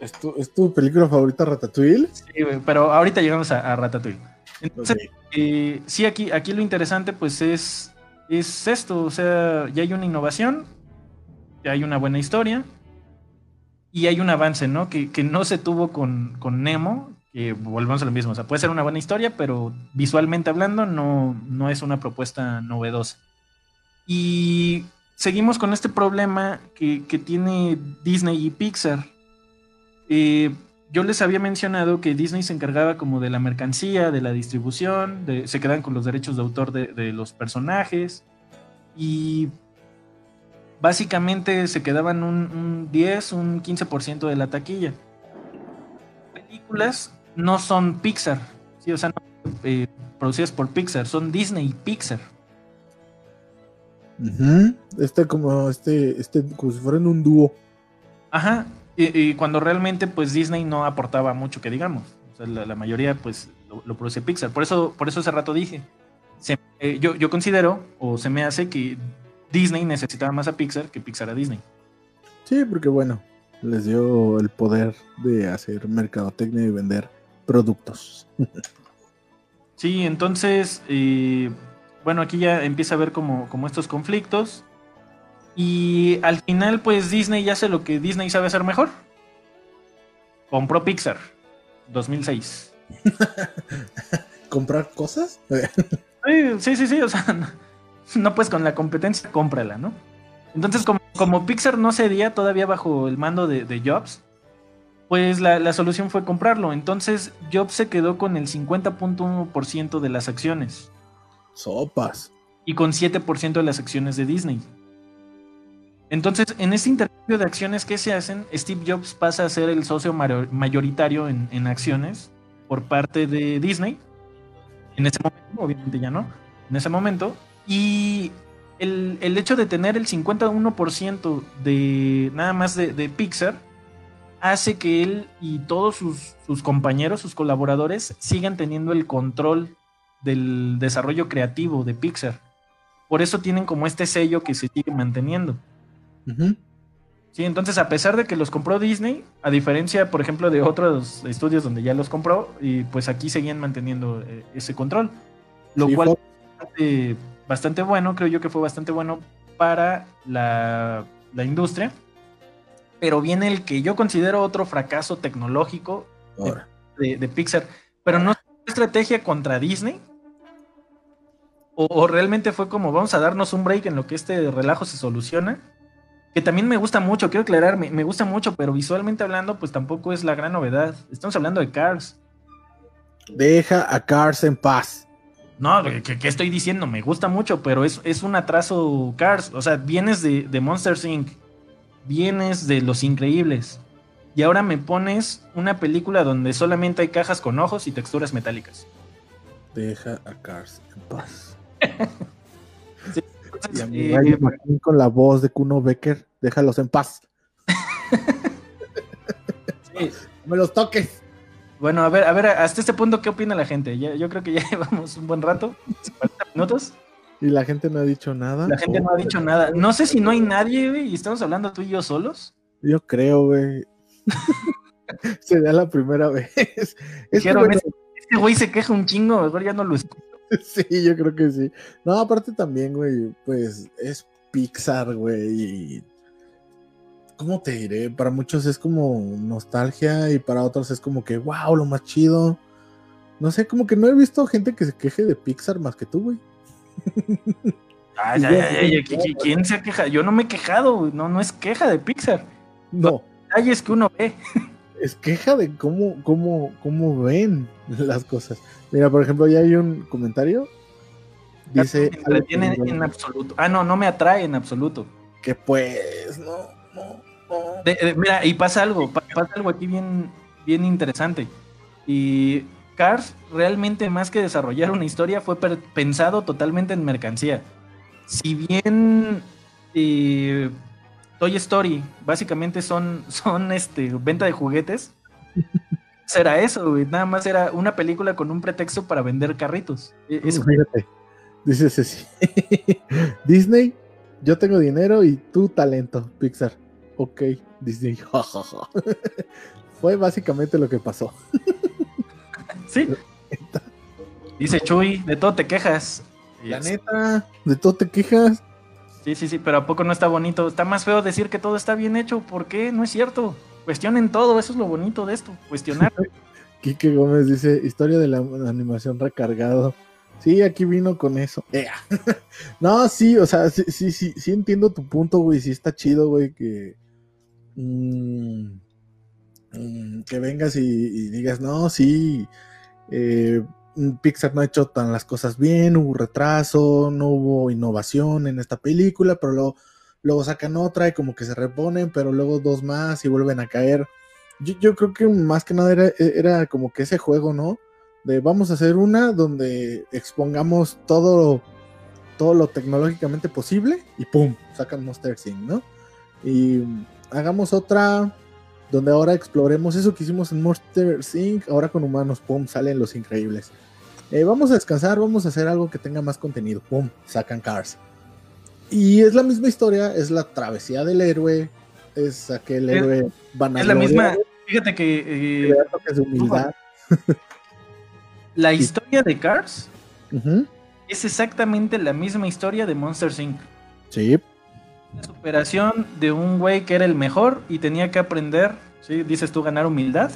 ¿Es tu, película favorita Ratatouille? Sí, pero ahorita llegamos a, Ratatouille. Entonces, eh, sí, aquí, aquí lo interesante pues es, es esto, o sea, ya hay una innovación, ya hay una buena historia y hay un avance, ¿no? Que, no se tuvo con, con, Nemo, que volvemos a lo mismo, o sea, puede ser una buena historia, pero visualmente hablando no, no es una propuesta novedosa. Y seguimos con este problema que, que tiene Disney y Pixar eh, yo les había mencionado que Disney se encargaba como de la mercancía, de la distribución, se quedan con los derechos de autor de, los personajes y básicamente se quedaban un, 10, un 15% de la taquilla. Películas no son Pixar, ¿sí? o sea, no eh, producidas por Pixar, son Disney y Pixar. Este como este, este, como si fueran un dúo. Ajá, y, cuando realmente pues Disney no aportaba mucho que digamos. la, mayoría pues lo, produce Pixar. Por eso, por eso hace rato dije, eh, yo, yo considero o se me hace que Disney necesitaba más a Pixar que Pixar a Disney. Sí, porque bueno, les dio el poder de hacer mercadotecnia y vender productos. sí, entonces, eh, bueno, aquí ya empieza a ver como, como estos conflictos. Y al final, pues Disney ya hace lo que Disney sabe hacer mejor. Compró Pixar, 2006. ¿Comprar cosas? sí, sí, sí, o sea, no, pues con la competencia, cómprala, ¿no? Entonces, como, Pixar no cedía todavía bajo el mando de, Jobs, pues la, la, solución fue comprarlo. Entonces, Jobs se quedó con el 50.1% de las acciones. Sopas. Y con 7% de las acciones de Disney. Entonces, en este intercambio de acciones que se hacen, Steve Jobs pasa a ser el socio mayoritario en, acciones por parte de Disney. En ese momento, obviamente ya no, en ese momento. Y el, hecho de tener el 51% de nada más de, Pixar hace que él y todos sus, sus compañeros, sus colaboradores, sigan teniendo el control del desarrollo creativo de Pixar. Por eso tienen como este sello que se sigue manteniendo. Sí, entonces a pesar de que los compró Disney, a diferencia, por ejemplo, de otros estudios donde ya los compró, y pues aquí seguían manteniendo eh, ese control. Lo Sí, cual fue- es bastante, bastante bueno, creo yo que fue bastante bueno para la, la industria. Pero viene el que yo considero otro fracaso tecnológico de, de Pixar, pero no es una estrategia contra Disney. O, o realmente fue como vamos a darnos un break en lo que este relajo se soluciona. Que también me gusta mucho, quiero aclarar, me, me gusta mucho, pero visualmente hablando, pues tampoco es la gran novedad. Estamos hablando de Cars. Deja a Cars en paz. No, ¿qué, qué estoy diciendo? Me gusta mucho, pero es, es un atraso Cars. O sea, vienes de, de Monster Inc., vienes de Los Increíbles. Y ahora me pones una película donde solamente hay cajas con ojos y texturas metálicas. Deja a Cars en paz. Y Entonces, a mi eh, con la voz de Kuno Becker, déjalos en paz. sí. No me los toques. Bueno, a ver, a ver, hasta este punto, ¿qué opina la gente? Ya- yo creo que ya llevamos un buen rato, 40 minutos. Y la gente no ha dicho nada. La gente no ha dicho nada. No sé si no hay nadie, güey, y estamos hablando tú y yo solos. Yo creo, güey. Sería la primera vez. Es que, Dijeron, bueno, Este güey se queja un chingo, mejor ya no lo escucho. sí, yo creo que sí. No, aparte también, güey, pues es Pixar, güey. y- ¿Cómo te diré? Para muchos es como nostalgia y para otros es como que, wow, lo más chido. No sé, como que no he visto gente que se queje de Pixar más que tú, güey. Ay, ay, ay, ay, ¿qui- qui- ¿quién se ha quejado? Yo no me he quejado, güey, no, no es queja de Pixar. No, Detalles que uno ve. es queja de cómo, cómo, cómo ven las cosas. Mira, por ejemplo, ya hay un comentario. Dice me entretiene en absoluto. Ah, no, no me atrae en absoluto. que pues, no, no. De- mira, y pasa algo, pa- pasa algo aquí bien, bien interesante. Y Cars realmente más que desarrollar una historia fue pensado totalmente en mercancía. Si bien eh, Toy Story básicamente son, son este, venta de juguetes, será eso. Nada más era una película con un pretexto para vender carritos. E- Eso Fíjate. Disney, yo tengo dinero y tú talento, Pixar. Ok, Disney. jajaja. Fue básicamente lo que pasó. sí. Dice Chuy, de todo te quejas. La neta, de todo te quejas. Sí, sí, sí, pero ¿a poco no está bonito? Está más feo decir que todo está bien hecho. ¿Por qué? No es cierto. Cuestionen todo, eso es lo bonito de esto. Cuestionar. Quique Gómez dice, historia de la animación recargado. Sí, aquí vino con eso. No, sí, o sea, sí, sí, sí, sí entiendo tu punto, güey. Sí está chido, güey, que... mm, mm, que vengas y, digas, no, sí, eh, Pixar no ha hecho tan las cosas bien, hubo retraso, no hubo innovación en esta película, pero luego, luego sacan otra y como que se reponen, pero luego dos más y vuelven a caer. Yo, yo creo que más que nada era, era como que ese juego, ¿no? De vamos a hacer una donde expongamos todo, todo lo tecnológicamente posible y ¡pum! Sacan Monster Inc., ¿no? Y hagamos otra donde ahora exploremos eso que hicimos en Monster Inc., ahora con humanos, ¡pum! Salen los increíbles. Eh, vamos a descansar, vamos a hacer algo que tenga más contenido, ¡pum! Sacan Cars. Y es la misma historia, es la travesía del héroe, es aquel Es- héroe Es la misma. Fíjate que eh, humildad. la historia de Cars es exactamente la misma historia de Monster Inc. Sí, La superación de un güey que era el mejor y tenía que aprender, ¿sí? Dices tú, ganar humildad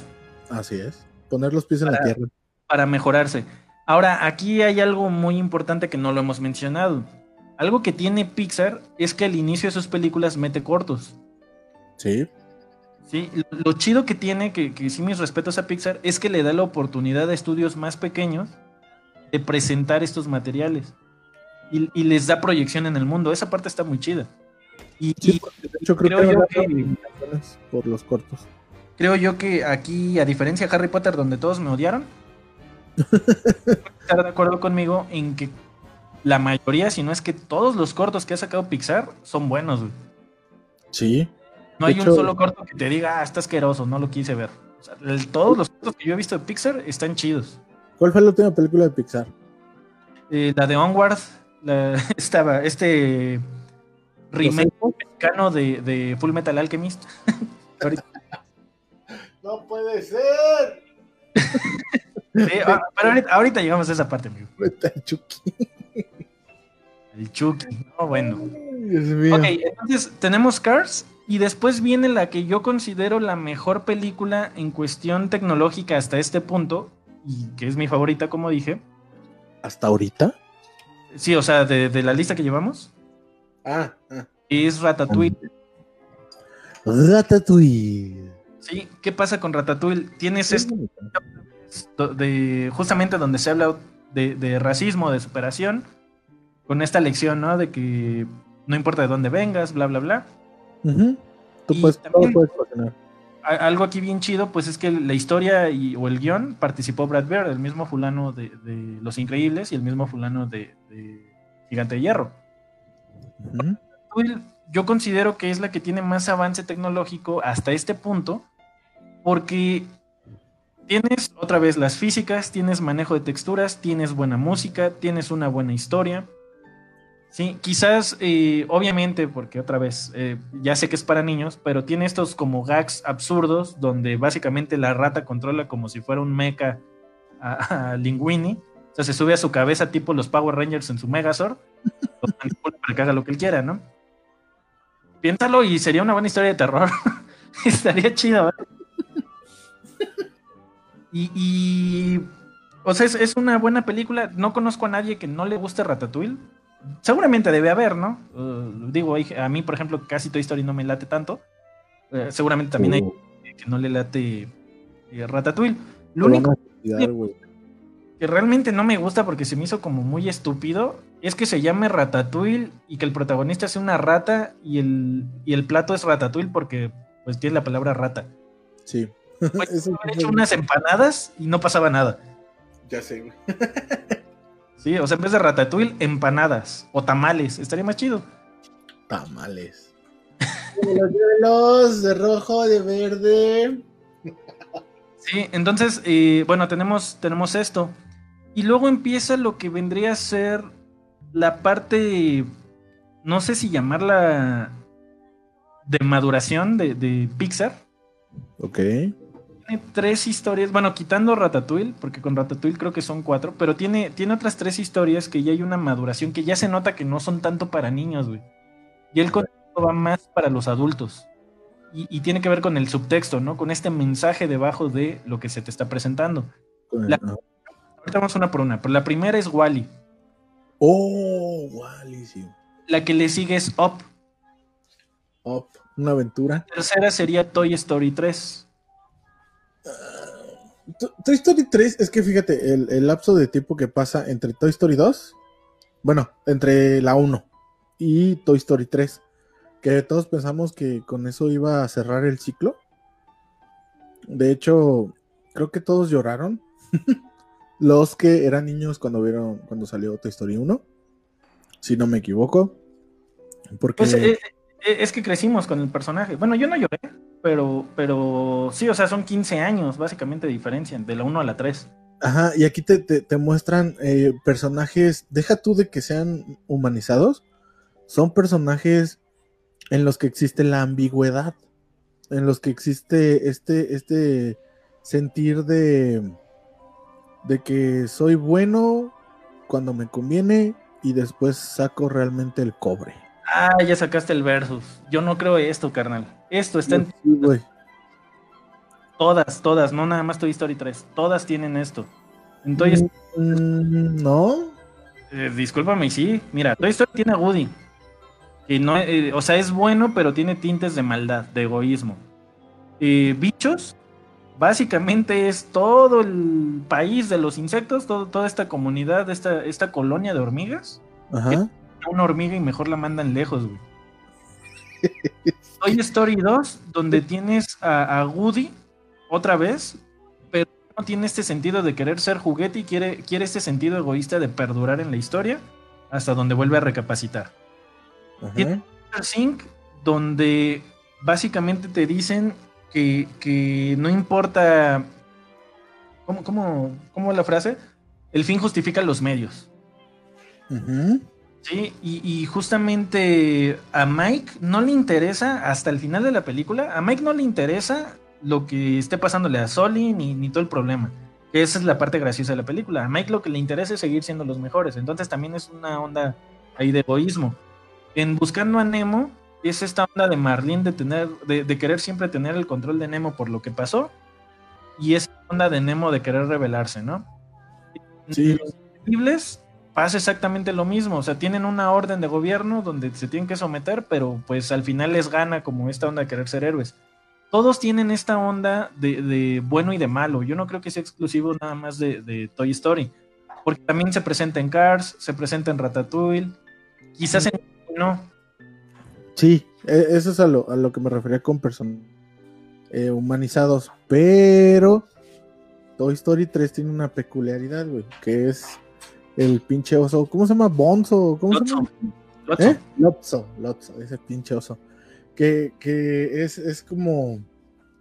así es. Poner los pies en la tierra. para mejorarse. Ahora, aquí hay algo muy importante que no lo hemos mencionado. Algo que tiene Pixar es que al inicio de sus películas mete cortos. Sí, ¿sí? Lo- Lo chido que tiene, que, que sí mis respetos a Pixar, es que le da la oportunidad a estudios más pequeños de presentar estos materiales. Y, y les da proyección en el mundo. Esa parte está muy chida. Y, sí, y porque de hecho creo, creo que, yo por los cortos. creo yo que aquí, a diferencia de Harry Potter, donde todos me odiaron, estar de acuerdo conmigo en que la mayoría, si no es que todos los cortos que ha sacado Pixar son buenos. güey. Sí, No hay hecho- un solo corto que te diga, ah, está asqueroso, no lo quise ver. O sea, el- todos los cortos que yo he visto de Pixar están chidos. ¿Cuál fue la última película de Pixar? Eh, la de Onward, la, estaba, este remake, mexicano de, de Full Metal Alchemist. No puede ser. sí, ah, pero ahorita, ahorita llegamos a esa parte, amigo. Al Chucky. El Chucky. No, bueno. Ay, Dios mío. Ok, entonces tenemos Cars y después viene la que yo considero la mejor película en cuestión tecnológica hasta este punto, y que es mi favorita, como dije. ¿Hasta ahorita? Sí, o sea, de, de la lista que llevamos, Ah, ah. Es Ratatouille. Ratatouille. Sí, ¿qué pasa con Ratatouille? Tienes Es esto de justamente donde se habla de, de racismo, de superación, con esta lección, ¿no? De que no importa de dónde vengas, bla, bla, bla. Tú Y puedes, también- todo puedes cuestionar. A- algo aquí bien chido, pues es que la historia y, o el guion participó Brad Bird, el mismo fulano de, de Los Increíbles y el mismo fulano de, de Gigante de Hierro. Yo considero que es la que tiene más avance tecnológico hasta este punto, porque tienes otra vez las físicas, tienes manejo de texturas, tienes buena música, tienes una buena historia. Sí, quizás, eh, obviamente, porque otra vez, eh, ya sé que es para niños, pero tiene estos como gags absurdos donde básicamente la rata controla como si fuera un mecha a, a Linguini. O sea, se sube a su cabeza tipo los Power Rangers en su Megazord. manipula para que haga lo que él quiera, ¿no? Piénsalo y sería una buena historia de terror. Estaría chido, ¿eh? Y, y, o sea, es, es una buena película. No conozco a nadie que no le guste Ratatouille. Seguramente debe haber, ¿no? Uh, digo, a mí, por ejemplo, casi Toy Story no me late tanto. Eh, seguramente también hay Uh, que no le late eh, Ratatouille. Lo único que realmente no me gusta porque se me hizo como muy estúpido es que se llame Ratatouille y que el protagonista sea una rata y el, y el plato es Ratatouille porque pues tiene la palabra rata. Sí. Pues, Eso sí hecho unas empanadas y no pasaba nada. Ya sé, güey. Sí, o sea, en vez de Ratatouille, empanadas o tamales, estaría más chido. Tamales. Los de rojo, de verde. Sí, entonces, eh, bueno, tenemos, tenemos esto. Y luego empieza lo que vendría a ser la parte, no sé si llamarla de maduración de, de Pixar. Ok. Tiene tres historias, bueno, quitando Ratatouille, porque con Ratatouille creo que son cuatro, pero tiene, tiene otras tres historias que ya hay una maduración que ya se nota que no son tanto para niños, güey. Y el contenido va más para los adultos. Y, y tiene que ver con el subtexto, ¿no? Con este mensaje debajo de lo que se te está presentando. La- ah. Ahorita vamos una por una, pero la primera es Wally. Oh, sí. La que le sigue es Up. Up, una aventura. La tercera sería Toy Story 3. To- Toy Story 3, es que fíjate, el, el lapso de tiempo que pasa entre Toy Story 2, bueno, entre la 1 y Toy Story 3, que todos pensamos que con eso iba a cerrar el ciclo. De hecho, creo que todos lloraron. Los que eran niños cuando vieron, cuando salió Toy Story 1, si no me equivoco. Porque Pues eh, eh, es que crecimos con el personaje. Bueno, yo no lloré, pero, pero sí, o sea, son 15 años básicamente de diferencia, de la 1 a la 3. Ajá, y aquí te, te- te muestran eh, personajes, deja tú de que sean humanizados, son personajes en los que existe la ambigüedad, en los que existe este, este sentir de, de que soy bueno cuando me conviene y después saco realmente el cobre. Ah, ya sacaste el versus. Yo no creo esto, carnal. Esto está en todas, todas, no nada más Toy Story 3. Todas tienen esto. Entonces, Mm, no, eh, discúlpame, sí. Mira, Toy Story tiene a Woody. Que no, eh, o sea, es bueno, pero tiene tintes de maldad, de egoísmo. Eh, bichos, básicamente es todo el país de los insectos, todo- toda esta comunidad, esta, esta colonia de hormigas. ajá. Una hormiga y mejor la mandan lejos, güey. Toy Story 2, donde tienes a, a Woody otra vez, pero no tiene este sentido de querer ser juguete y quiere, quiere este sentido egoísta de perdurar en la historia hasta donde vuelve a recapacitar. ajá. Monster Inc., donde básicamente te dicen que, que no importa. ¿Cómo, cómo, cómo es la frase? El fin justifica los medios. Sí, y, y, justamente a Mike no le interesa, hasta el final de la película, a Mike no le interesa lo que esté pasándole a Soli ni, ni todo el problema. Que esa es la parte graciosa de la película. A Mike lo que le interesa es seguir siendo los mejores. Entonces también es una onda ahí de egoísmo. En Buscando a Nemo, es esta onda de Marlene de tener, de, de querer siempre tener el control de Nemo por lo que pasó. Y esa onda de Nemo de querer rebelarse, ¿no? Sí. Los increíbles pasa exactamente lo mismo. O sea, tienen una orden de gobierno donde se tienen que someter, pero pues al final les gana como esta onda de querer ser héroes. Todos tienen esta onda de, de bueno y de malo. Yo no creo que sea exclusivo nada más de, de, Toy Story. Porque también se presenta en Cars, se presenta en Ratatouille. Quizás en no. Sí, e, eso es a lo, a lo que me refería con personas eh, humanizados. Pero Toy Story 3 tiene una peculiaridad, güey, que es el pinche oso. ¿Cómo se llama? ¿Bonzo? ¿Cómo Lotso. se llama? Lotso. ¿Eh? Lotso, Lotso, ese pinche oso. Que, que es, es como.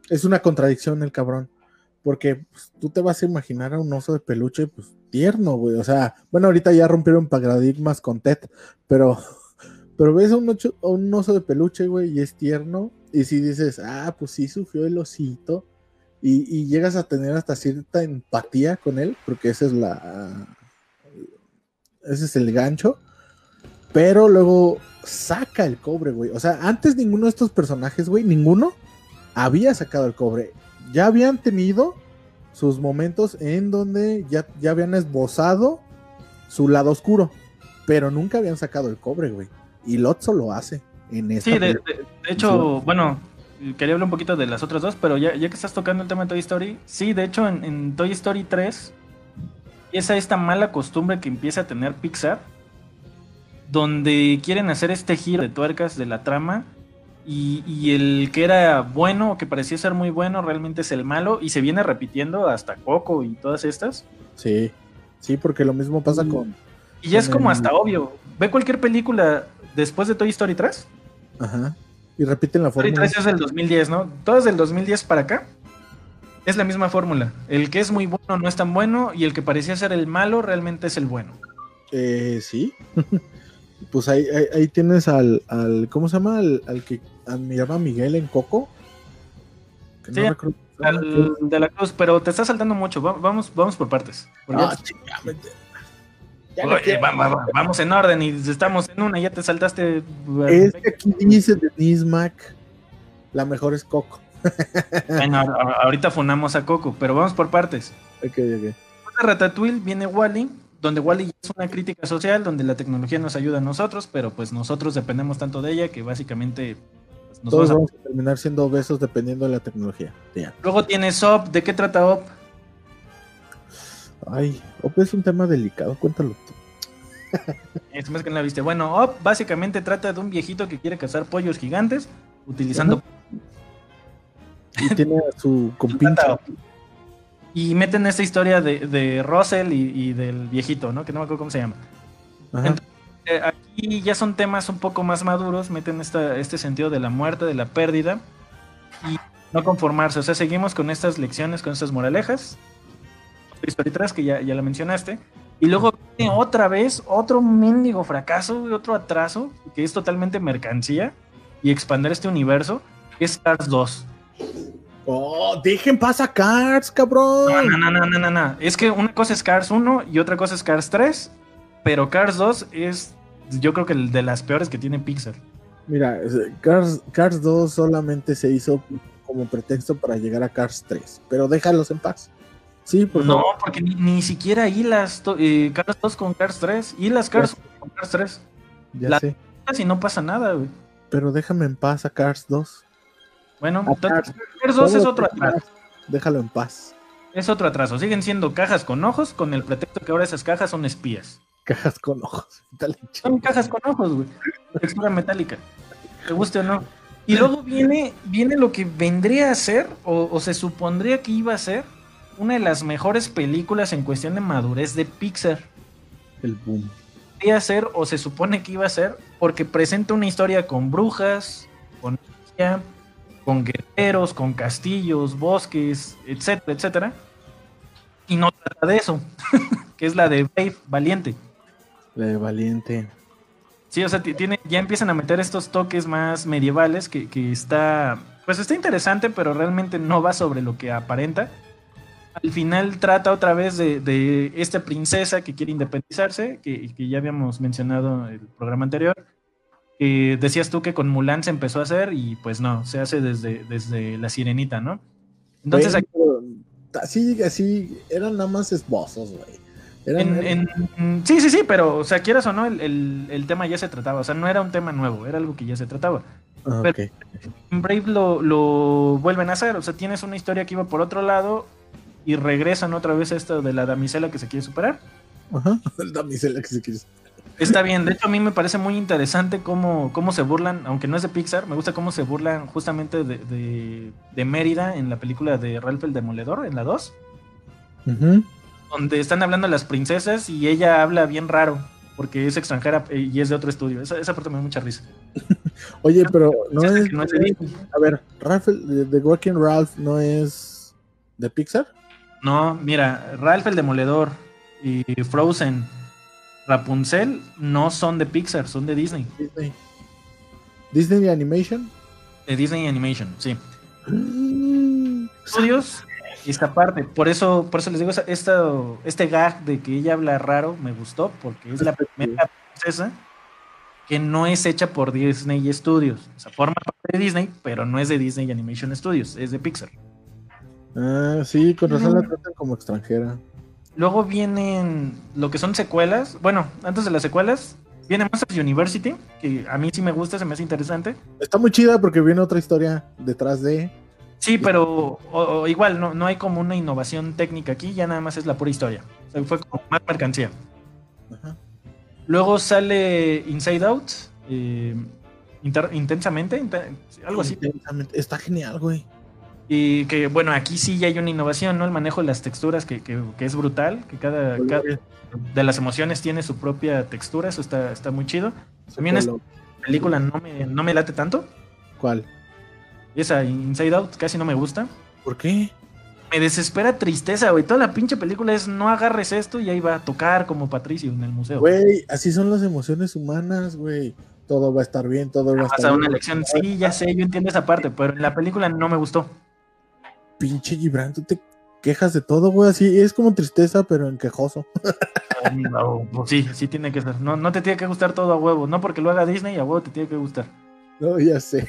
Es una contradicción el cabrón. Porque pues, tú te vas a imaginar a un oso de peluche, pues tierno, güey. O sea, bueno, ahorita ya rompieron paradigmas con Ted, pero, pero ves a un, a un oso de peluche, güey, y es tierno. Y si dices, ah, pues sí sufrió el osito. Y, y, llegas a tener hasta cierta empatía con él, porque esa es la. Ese es el gancho. Pero luego saca el cobre, güey. O sea, antes ninguno de estos personajes, güey, ninguno había sacado el cobre. Ya habían tenido sus momentos en donde ya, ya habían esbozado su lado oscuro. Pero nunca habían sacado el cobre, güey. Y Lotso lo hace en esta Sí, de, de, de hecho, bueno, quería hablar un poquito de las otras dos, pero ya, ya que estás tocando el tema de Toy Story, sí, de hecho en, en Toy Story 3 empieza esta mala costumbre que empieza a tener Pixar, donde quieren hacer este giro de tuercas de la trama y, y, el que era bueno que parecía ser muy bueno realmente es el malo y se viene repitiendo hasta Coco y todas estas. Sí, sí, porque lo mismo pasa y, con... Y ya con es como el- hasta obvio. Ve cualquier película después de Toy Story 3. Ajá. Y repiten la Story fórmula. 3 es del 2010, ¿no? Todas del 2010 para acá. Es la misma fórmula. El que es muy bueno no es tan bueno y el que parecía ser el malo realmente es el bueno. Eh, sí. pues ahí, ahí, ahí tienes al, al, ¿cómo se llama? Al, al que admiraba a Miguel en Coco. Que Sí, recuerdo- Al- de la cruz, pero te está saltando mucho. Va- Vamos, vamos por partes. Ah, chingame. Ya no Oye, quiero. va- va- va- vamos en orden y estamos en una ya te saltaste. Es que aquí dice Denise Mac, la mejor es Coco. Bueno, ahorita funamos a Coco, pero vamos por partes. Ok, ok. Después de Ratatouille viene Wally, donde Wally es una crítica social, donde la tecnología nos ayuda a nosotros, pero pues nosotros dependemos tanto de ella que básicamente pues, nos Todos vamos a- vamos a terminar siendo obesos dependiendo de la tecnología. Luego tiene Op, ¿de qué trata Op? Ay, Op es un tema delicado, cuéntalo tú. Es más que no la viste. Bueno, Op básicamente trata de un viejito que quiere cazar pollos gigantes utilizando Y tiene a su compinche. Y meten esta historia de, de Russell y, y del viejito, ¿no? Que no me acuerdo cómo se llama. Ajá. Eh, aquí ya son temas un poco más maduros, meten esta, este sentido de la muerte, de la pérdida y no conformarse. O sea, seguimos con estas lecciones, con estas moralejas. Historia 3, que ya, ya la mencionaste. Y luego viene otra vez otro mendigo fracaso, güey, otro atraso, que es totalmente mercancía y expandir este universo, que es Cars 2. Oh, dejen pasar Cars, cabrón. No, no, no, no, no, no, no. Es que una cosa es Cars 1 y otra cosa es Cars 3, pero Cars 2 es, yo creo que el de las peores que tiene Pixar. Mira, Cars, Cars 2 solamente se hizo como pretexto para llegar a Cars 3, pero déjalos en paz. Sí, por No, favor. porque ni, ni siquiera hilas eh, Cars 2 con Cars 3, hilas Cars 1 con Cars 3. Ya la- sé. Casi no pasa nada, güey. Pero déjame en paz a Cars 2. Bueno, entonces, Cars. Cars 2 es otro atraso. Déjalo en paz. Es otro atraso. Siguen siendo cajas con ojos con el pretexto que ahora esas cajas son espías. Cajas con ojos. Son cajas con ojos, güey. Textura metálica. Te guste o no. Y luego viene, viene lo que vendría a ser, o, o se supondría que iba a ser, una de las mejores películas en cuestión de madurez de Pixar. El boom. Podría ser, o se supone que iba a ser, porque presenta una historia con brujas, con magia, con guerreros, con castillos, bosques, etcétera, etcétera. Y no trata de eso, que es la de Brave, Valiente. La de Valiente. Sí, o sea, tiene, ya empiezan a meter estos toques más medievales que, que está, pues está interesante, pero realmente no va sobre lo que aparenta. Al final trata otra vez de, de esta princesa que quiere independizarse, que, que, ya habíamos mencionado en el programa anterior, decías tú que con Mulan se empezó a hacer y pues no, se hace desde, desde La Sirenita, ¿no? Entonces aquí... Así, así, eran nada más esbozos, güey. En, en, sí, sí, sí, pero, o sea, quieras o no, el, el, el, tema ya se trataba. O sea, no era un tema nuevo, era algo que ya se trataba. Ah, pero okay. en Brave lo, lo, vuelven a hacer. O sea, tienes una historia que iba por otro lado y regresan otra vez a esto de la damisela que se quiere superar. Ajá, la damisela que se quiere superar. Está bien, de hecho a mí me parece muy interesante cómo, cómo se burlan, aunque no es de Pixar, me gusta cómo se burlan justamente de, de, de Mérida en la película de Ralph el Demoledor, en la 2. Uh -huh. Donde están hablando las princesas y ella habla bien raro, porque es extranjera y es de otro estudio. Esa, esa parte me da mucha risa. Oye, pero no es, no es de Disney. A ver, Ralph, The Working Ralph no es de Pixar. No, mira, Ralph el Demoledor y Frozen Rapunzel no son de Pixar, son de Disney. Disney. Disney Animation. De Disney Animation, sí. Estudios esta parte. Por eso, por eso les digo, esta, este gag de que ella habla raro me gustó, porque es la primera princesa que no es hecha por Disney Studios. O sea, forma parte de Disney, pero no es de Disney Animation Studios, es de Pixar. Ah, sí, con razón la tratan como extranjera. Luego vienen lo que son secuelas. Bueno, antes de las secuelas, viene Masters University, que a mí sí me gusta, se me hace interesante. Está muy chida porque viene otra historia detrás de. Sí, pero o, o igual, no, no hay como una innovación técnica aquí, ya nada más es la pura historia. O sea, fue como más mercancía. Ajá. Luego sale Inside Out, eh, intensamente, algo así. Intensamente. Está genial, güey. Y que bueno, aquí sí ya hay una innovación, ¿no? El manejo de las texturas que, que, que es brutal, que cada, cada, de las emociones tiene su propia textura, eso está, está muy chido. También esta película no me, no me late tanto. ¿Cuál? Esa Inside Out casi no me gusta. ¿Por qué? Me desespera tristeza, güey. Toda la pinche película es no agarres esto y ahí va a tocar como Patricio en el museo. Güey, así son las emociones humanas, güey. Todo va a estar bien, todo va a estar bien. una lección, sí, ya sé, yo entiendo esa parte, pero en la película no me gustó pinche Gibran, tú te quejas de todo, güey, así es como tristeza, pero en quejoso. no, pues sí, sí tiene que ser. No, no te tiene que gustar todo a huevo, no porque lo haga Disney, a huevo te tiene que gustar. No, ya sé.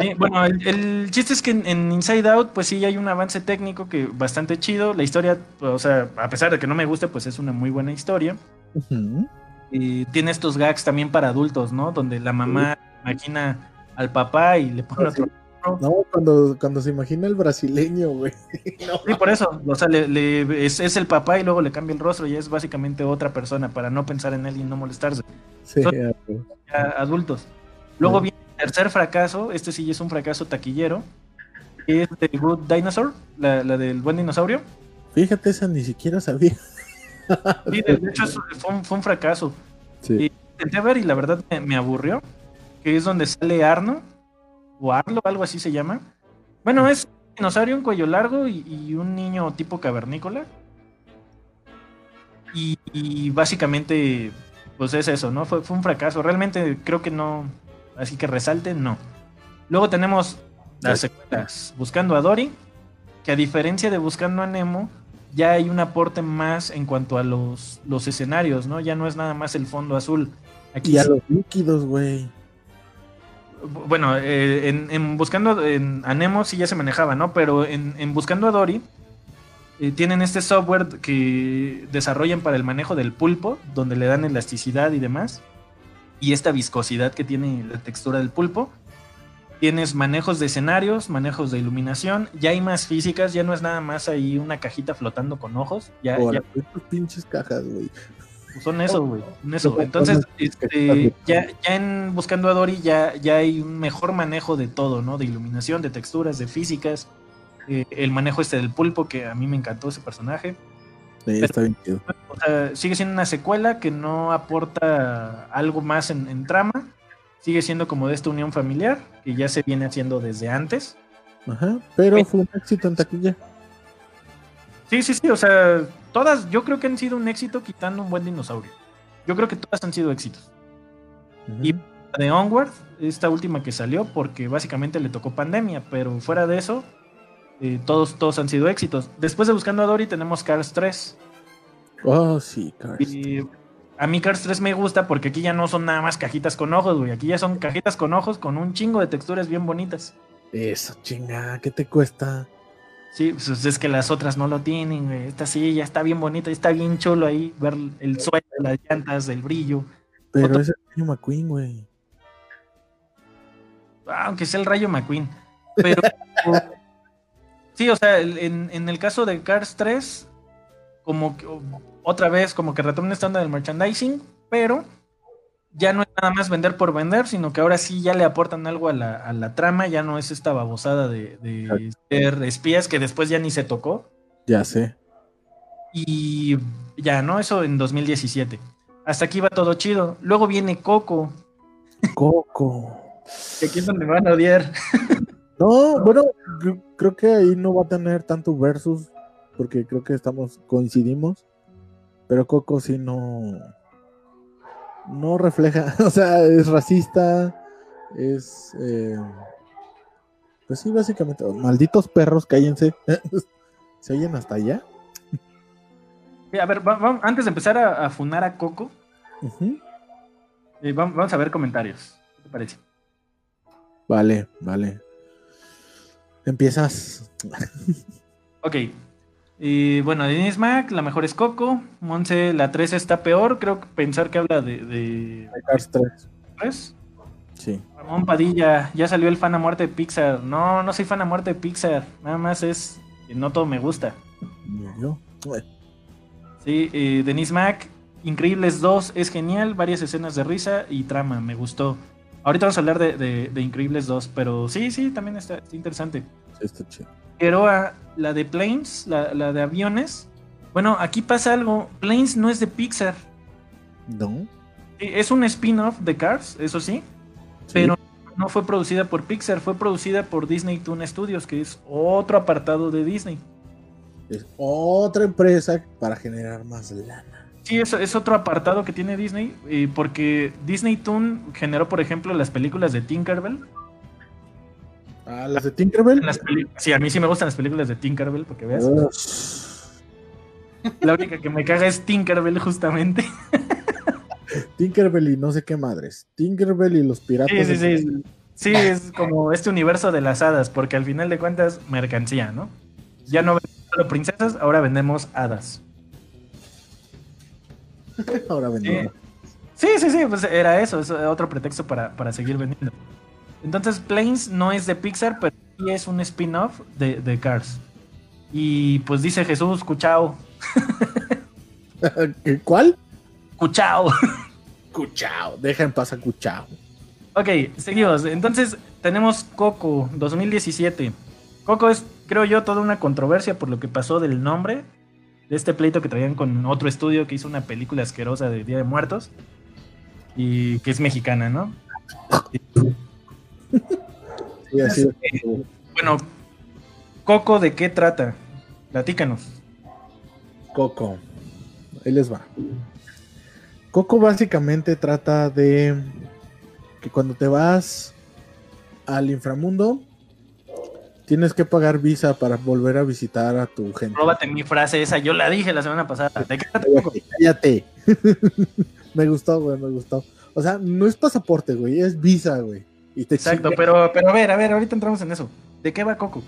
Sí, bueno, el, el, chiste es que en, en, Inside Out, pues sí hay un avance técnico que bastante chido. La historia, o sea, a pesar de que no me guste, pues es una muy buena historia. Uh -huh. Y tiene estos gags también para adultos, ¿no? Donde la mamá uh -huh. imagina al papá y le pone otro no, cuando, cuando se imagina el brasileño, güey. No. Sí, por eso. O sea, le, le, es, es, el papá y luego le cambia el rostro y es básicamente otra persona para no pensar en él y no molestarse. Sí, ya adultos. Luego viene el tercer fracaso. Este sí es un fracaso taquillero. Que es de Good Dinosaur, la, la del buen dinosaurio. Fíjate, esa ni siquiera sabía. Sí, de, de hecho fue un, fue un fracaso. Sí. Y intenté ver y la verdad me, me aburrió. Que es donde sale Arno o Arlo, algo así se llama. Bueno, es un dinosaurio, un cuello largo y, y un niño tipo cavernícola. Y, y, básicamente, pues es eso, ¿no? Fue, fue, un fracaso. Realmente creo que no. Así que resalte, no. Luego tenemos las secuelas. Buscando a Dory, que a diferencia de Buscando a Nemo, ya hay un aporte más en cuanto a los, los escenarios, ¿no? Ya no es nada más el fondo azul. Aquí y a sí. los líquidos, güey bueno, eh, en, buscando en, a Nemo sí ya se manejaba, ¿no? Pero en, buscando a Dory eh, tienen este software que desarrollan para el manejo del pulpo, donde le dan elasticidad y demás, y esta viscosidad que tiene la textura del pulpo. Tienes manejos de escenarios, manejos de iluminación, ya hay más físicas, ya no es nada más ahí una cajita flotando con ojos. Ya, Por ya... pinches cajas, güey. Son eso, güey. Son eso. Entonces, este, ya, ya en Buscando a Dory ya, ya hay un mejor manejo de todo, ¿no? De iluminación, de texturas, de físicas. Eh, el manejo este del pulpo, que a mí me encantó ese personaje. Sí, Pero, está bien chido. O sea, sigue siendo una secuela que no aporta algo más en, en, trama. Sigue siendo como de esta unión familiar, que ya se viene haciendo desde antes. Ajá, pero fue un éxito en taquilla. Sí, sí, sí, o sea, todas, yo creo que han sido un éxito quitando un buen dinosaurio. Yo creo que todas han sido éxitos. Y de Onward, esta última que salió, porque básicamente le tocó pandemia, pero fuera de eso, eh, todos, todos han sido éxitos. Después de Buscando a Dory tenemos Cars 3. Oh, sí, Cars. Y a mí Cars 3 me gusta porque aquí ya no son nada más cajitas con ojos, güey. Aquí ya son cajitas con ojos con un chingo de texturas bien bonitas. Eso, chinga, ¿qué te cuesta? Sí, pues es que las otras no lo tienen, güey. Esta sí, ya está bien bonita, está bien chulo ahí ver el suelo, las llantas, el brillo. Pero Otro... es el Rayo McQueen, güey. Ah, aunque sea el Rayo McQueen. Pero. sí, o sea, en, en, el caso de Cars 3, como que, otra vez, como que retoma un estándar del merchandising, pero ya no es nada más vender por vender, sino que ahora sí ya le aportan algo a la, a la trama, ya no es esta babosada de, de ser espías que después ya ni se tocó. Ya sé. Y ya, ¿no? Eso en 2017. Hasta aquí va todo chido. Luego viene Coco. Coco. que aquí es donde me van a odiar. No, bueno, creo que ahí no va a tener tanto versus, porque creo que estamos, coincidimos. Pero Coco sí no no refleja, o sea, es racista, es... Eh, pues sí, básicamente, malditos perros, cállense. ¿Se oyen hasta allá? A ver, antes de empezar a, funar a Coco, eh, vamos a ver comentarios. ¿Qué te parece? Vale, vale. Empiezas. ok. Y bueno, Denise Mac, la mejor es Coco. Monse, la 3 está peor. Creo que pensar que habla de. de, Cars 3. 3. Sí. Ramón Padilla, ya salió el fan a muerte de Pixar. No, no soy fan a muerte de Pixar. Nada más es que no todo me gusta. Yo. Sí, eh, Denise Mac, Increíbles 2 es genial. Varias escenas de risa y trama, me gustó. Ahorita vamos a hablar de, de, de Increíbles 2, pero sí, sí, también está, está interesante. Sí, está chido. Keroa, la de Planes, la, la, de aviones. Bueno, aquí pasa algo. Planes no es de Pixar. No. Es un spin-off de Cars, eso sí, sí, Pero no fue producida por Pixar, fue producida por Disney Toon Studios, que es otro apartado de Disney. Es otra empresa para generar más lana. Sí, es, es otro apartado que tiene Disney, eh, porque Disney Toon generó, por ejemplo, las películas de Tinkerbell. Ah, las de Tinkerbell. Las sí, a mí sí me gustan las películas de Tinkerbell, porque veas. Oh. La única que me caga es Tinkerbell, justamente. Tinkerbell y no sé qué madres. Tinkerbell y los piratas. Sí, sí, sí. Sí, es como este universo de las hadas, porque al final de cuentas, mercancía, ¿no? Ya no vendemos solo princesas, ahora vendemos hadas. ahora vendemos. Sí, sí, sí, pues era eso, es otro pretexto para, para seguir vendiendo. Entonces, Planes no es de Pixar, pero sí es un spin-off de, de, Cars. Y pues dice Jesús, cuchao. ¿Cuál? Cuchao. Cuchao, deja en paz a Cuchao. Ok, seguimos. Entonces, tenemos Coco 2017. Coco es, creo yo, toda una controversia por lo que pasó del nombre de este pleito que traían con otro estudio que hizo una película asquerosa de Día de Muertos y que es mexicana, ¿no? Bueno, Coco, ¿de qué trata? Platícanos. Coco, ahí les va. Coco básicamente trata de que cuando te vas al inframundo, tienes que pagar visa para volver a visitar a tu gente. Róbate mi frase esa, yo la dije la semana pasada. ¿De qué cállate. me gustó, güey, me gustó. O sea, no es pasaporte, güey, es visa, güey. Exacto, pero, pero a ver, a ver, ahorita entramos en eso. ¿De qué va Coco?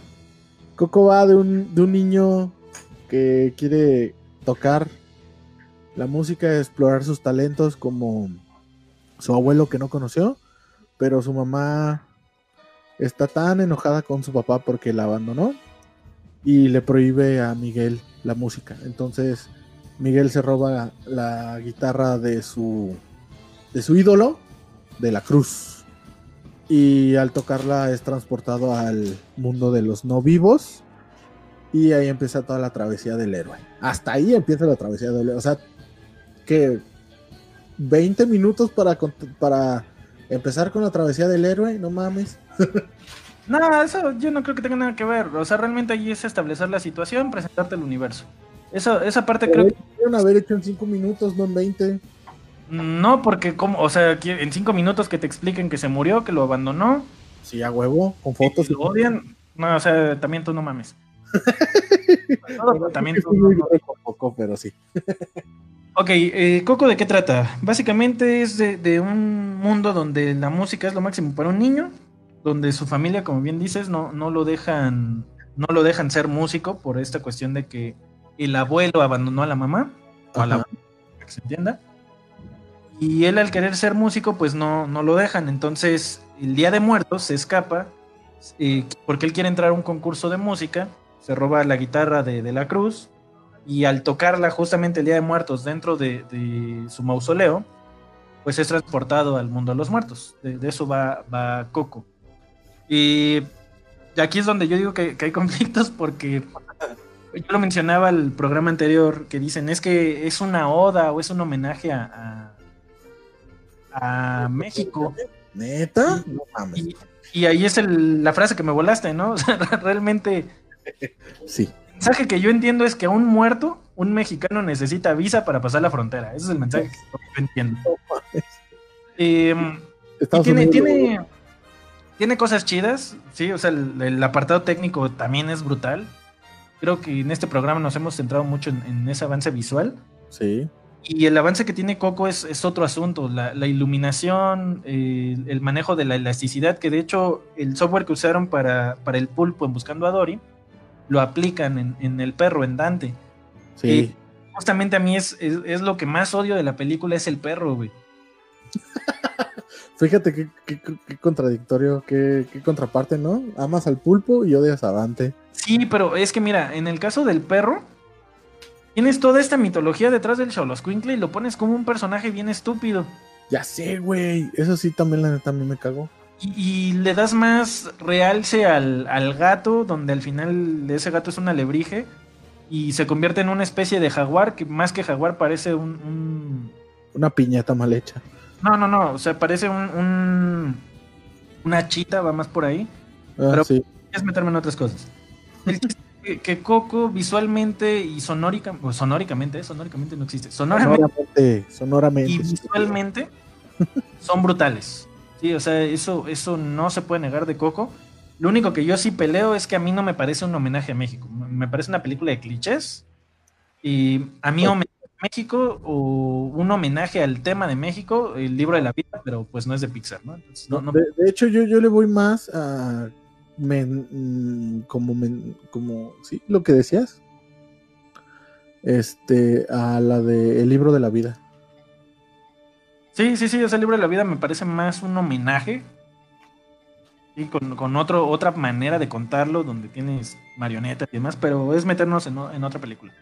Coco va de un, de un niño que quiere tocar la música, explorar sus talentos como su abuelo que no conoció, pero su mamá está tan enojada con su papá porque la abandonó y le prohíbe a Miguel la música. Entonces Miguel se roba la guitarra de su de su ídolo, de la cruz y al tocarla es transportado al mundo de los no vivos y ahí empieza toda la travesía del héroe. Hasta ahí empieza la travesía del héroe. O sea, que 20 minutos para, para empezar con la travesía del héroe, no mames. no, eso yo no creo que tenga nada que ver. O sea, realmente ahí es establecer la situación, presentarte el universo. Eso, esa parte creo que... Haber hecho en 5 minutos, no en 20. No, porque como, o sea, en cinco minutos que te expliquen que se murió, que lo abandonó. Sí, a huevo, con fotos. Y lo odian. No, o sea, también tú no mames. también tú no, poco, pero sí. ok, eh, Coco, ¿de qué trata? Básicamente es de, un mundo donde la música es lo máximo para un niño, donde su familia, como bien dices, no, no lo dejan, no lo dejan ser músico por esta cuestión de que el abuelo abandonó a la mamá, o a la para que se entienda. Y él al querer ser músico, pues no, no lo dejan. Entonces, el día de muertos se escapa eh, porque él quiere entrar a un concurso de música, se roba la guitarra de, de, la cruz y al tocarla justamente el día de muertos dentro de, de su mausoleo, pues es transportado al mundo de los muertos. De, eso va, va Coco. Y aquí es donde yo digo que, que hay conflictos porque yo lo mencionaba el programa anterior, que dicen es que es una oda o es un homenaje a, a, México. ¿Neta? Y, ahí es la frase que me volaste, ¿no? O sea, realmente. Sí. El mensaje que yo entiendo es que un muerto, un mexicano necesita visa para pasar la frontera. Ese es el mensaje que yo entiendo. Em, tiene, tiene, tiene, cosas chidas, sí, o sea, el apartado técnico también es brutal creo que en este programa nos hemos centrado mucho en, ese avance visual. Sí. Y el avance que tiene Coco es, otro asunto, la, iluminación, el manejo de la elasticidad, que de hecho el software que usaron para, para el pulpo en Buscando a Dory, lo aplican en, el perro, en Dante. Sí. justamente a mí es, es, lo que más odio de la película, es el perro, güey. Fíjate qué, contradictorio, qué, contraparte, ¿no? Amas al pulpo y odias a Dante. Sí, pero es que mira, en el caso del perro, tienes toda esta mitología detrás del Xoloscuincle y lo pones como un personaje bien estúpido. Ya sé, güey. Eso sí también la neta a mí me cagó. Y, le das más realce al, gato, donde al final ese gato es un alebrije y se convierte en una especie de jaguar que más que jaguar parece un... Una piñata mal hecha. No, no, no. O sea, parece un, una chita, va más por ahí. Ah, pero sí. es meterme en otras cosas. Que, Coco visualmente y sonórica, pues, sonóricamente, sonóricamente no existe. Sonoramente, sonoramente, y visualmente son brutales. Sí, o sea, eso, eso no se puede negar de Coco. Lo único que yo sí peleo es que a mí no me parece un homenaje a México. Me parece una película de clichés. Y a mí homenaje México o un homenaje al tema de México, el libro de la vida, pero pues no es de Pixar, ¿no? De, hecho, yo, yo le voy más a mm, como, como, sí, lo que decías, este, a la de el libro de la vida. Sí, sí, sí, ese libro de la vida me parece más un homenaje. Y con, con otro, otra manera de contarlo, donde tienes marionetas y demás, pero es meternos en, en otra película.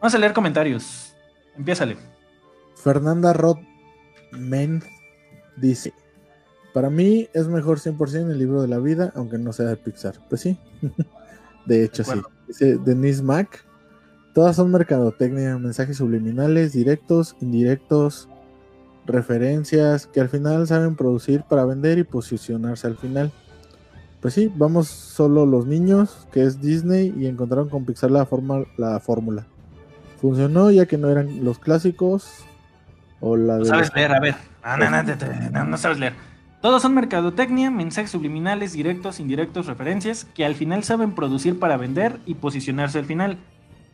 Vamos a leer comentarios. Empiézale. Fernanda Rodmen dice: Para mí es mejor 100% el libro de la vida, aunque no sea de Pixar. Pues sí, de hecho sí. Dice Denise Mack: Todas son mercadotecnia, mensajes subliminales, directos, indirectos, referencias que al final saben producir para vender y posicionarse al final. Pues sí, vamos solo los niños, que es Disney, y encontraron con Pixar la, forma, la fórmula. Funcionó ya que no eran los clásicos o la No sabes leer, a ver. No, sabes leer. Todos son mercadotecnia, mensajes subliminales, directos, indirectos, referencias, que al final saben producir para vender y posicionarse al final.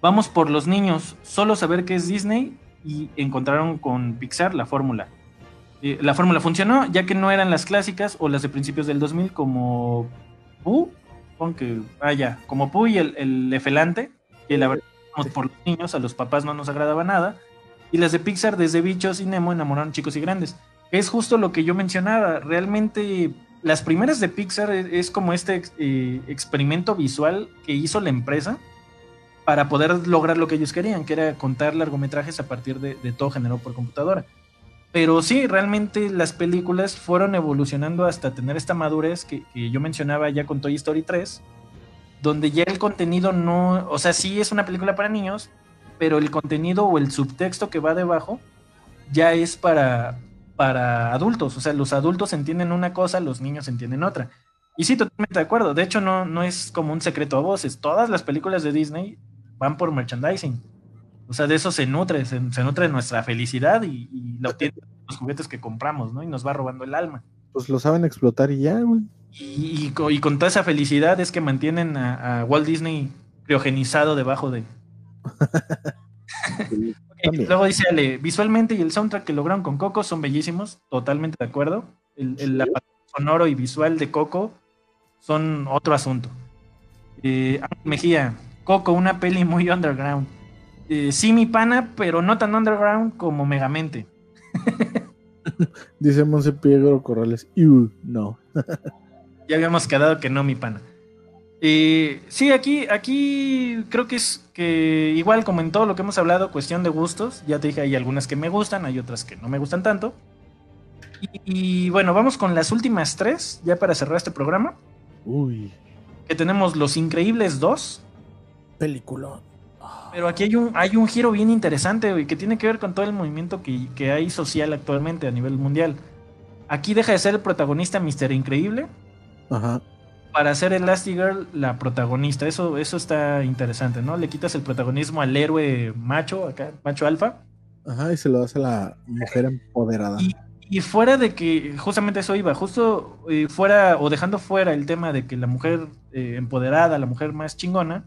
Vamos por los niños, solo saber qué es Disney y encontraron con Pixar la fórmula. Eh, la fórmula funcionó ya que no eran las clásicas o las de principios del 2000 como Pooh, que, ah ya, como Pooh y el, el Efelante, que la verdad por los niños, a los papás no nos agradaba nada. Y las de Pixar, desde Bichos y Nemo, enamoraron chicos y grandes. Es justo lo que yo mencionaba. Realmente, las primeras de Pixar es, como este eh, experimento visual que hizo la empresa para poder lograr lo que ellos querían, que era contar largometrajes a partir de, todo generado por computadora. Pero sí, realmente las películas fueron evolucionando hasta tener esta madurez que, que yo mencionaba ya con Toy Story 3 donde ya el contenido no, o sea, sí es una película para niños, pero el contenido o el subtexto que va debajo ya es para, para adultos, o sea, los adultos entienden una cosa, los niños entienden otra. Y sí, totalmente de acuerdo, de hecho no, no es como un secreto a voces, todas las películas de Disney van por merchandising. O sea, de eso se nutre, se, nutre nuestra felicidad y, y la obtiene los juguetes que compramos, ¿no? Y nos va robando el alma. Pues lo saben explotar y ya, güey. Y, y, con toda esa felicidad es que mantienen a, Walt Disney criogenizado debajo de. luego dice Ale, visualmente y el soundtrack que lograron con Coco son bellísimos, totalmente de acuerdo. El, el sonoro y visual de Coco son otro asunto. Eh, Mejía, Coco, una peli muy underground. Eh, sí, mi pana, pero no tan underground como Megamente. Dice Monse Corrales, no. ya habíamos quedado que no, mi pana. Eh, sí, aquí, aquí creo que es que igual como en todo lo que hemos hablado, cuestión de gustos. Ya te dije, hay algunas que me gustan, hay otras que no me gustan tanto. Y, bueno, vamos con las últimas tres, ya para cerrar este programa. Uy. Que tenemos Los Increíbles 2. Película. Pero aquí hay un, hay un giro bien interesante, que tiene que ver con todo el movimiento que, que hay social actualmente a nivel mundial. Aquí deja de ser el protagonista Mister Increíble. Ajá. Para ser Elastigirl la protagonista. Eso, eso está interesante, ¿no? Le quitas el protagonismo al héroe macho, acá, macho alfa. Ajá, y se lo hace a la mujer empoderada. Y fuera de que, justamente eso iba, justo eh, fuera o dejando fuera el tema de que la mujer eh, empoderada, la mujer más chingona,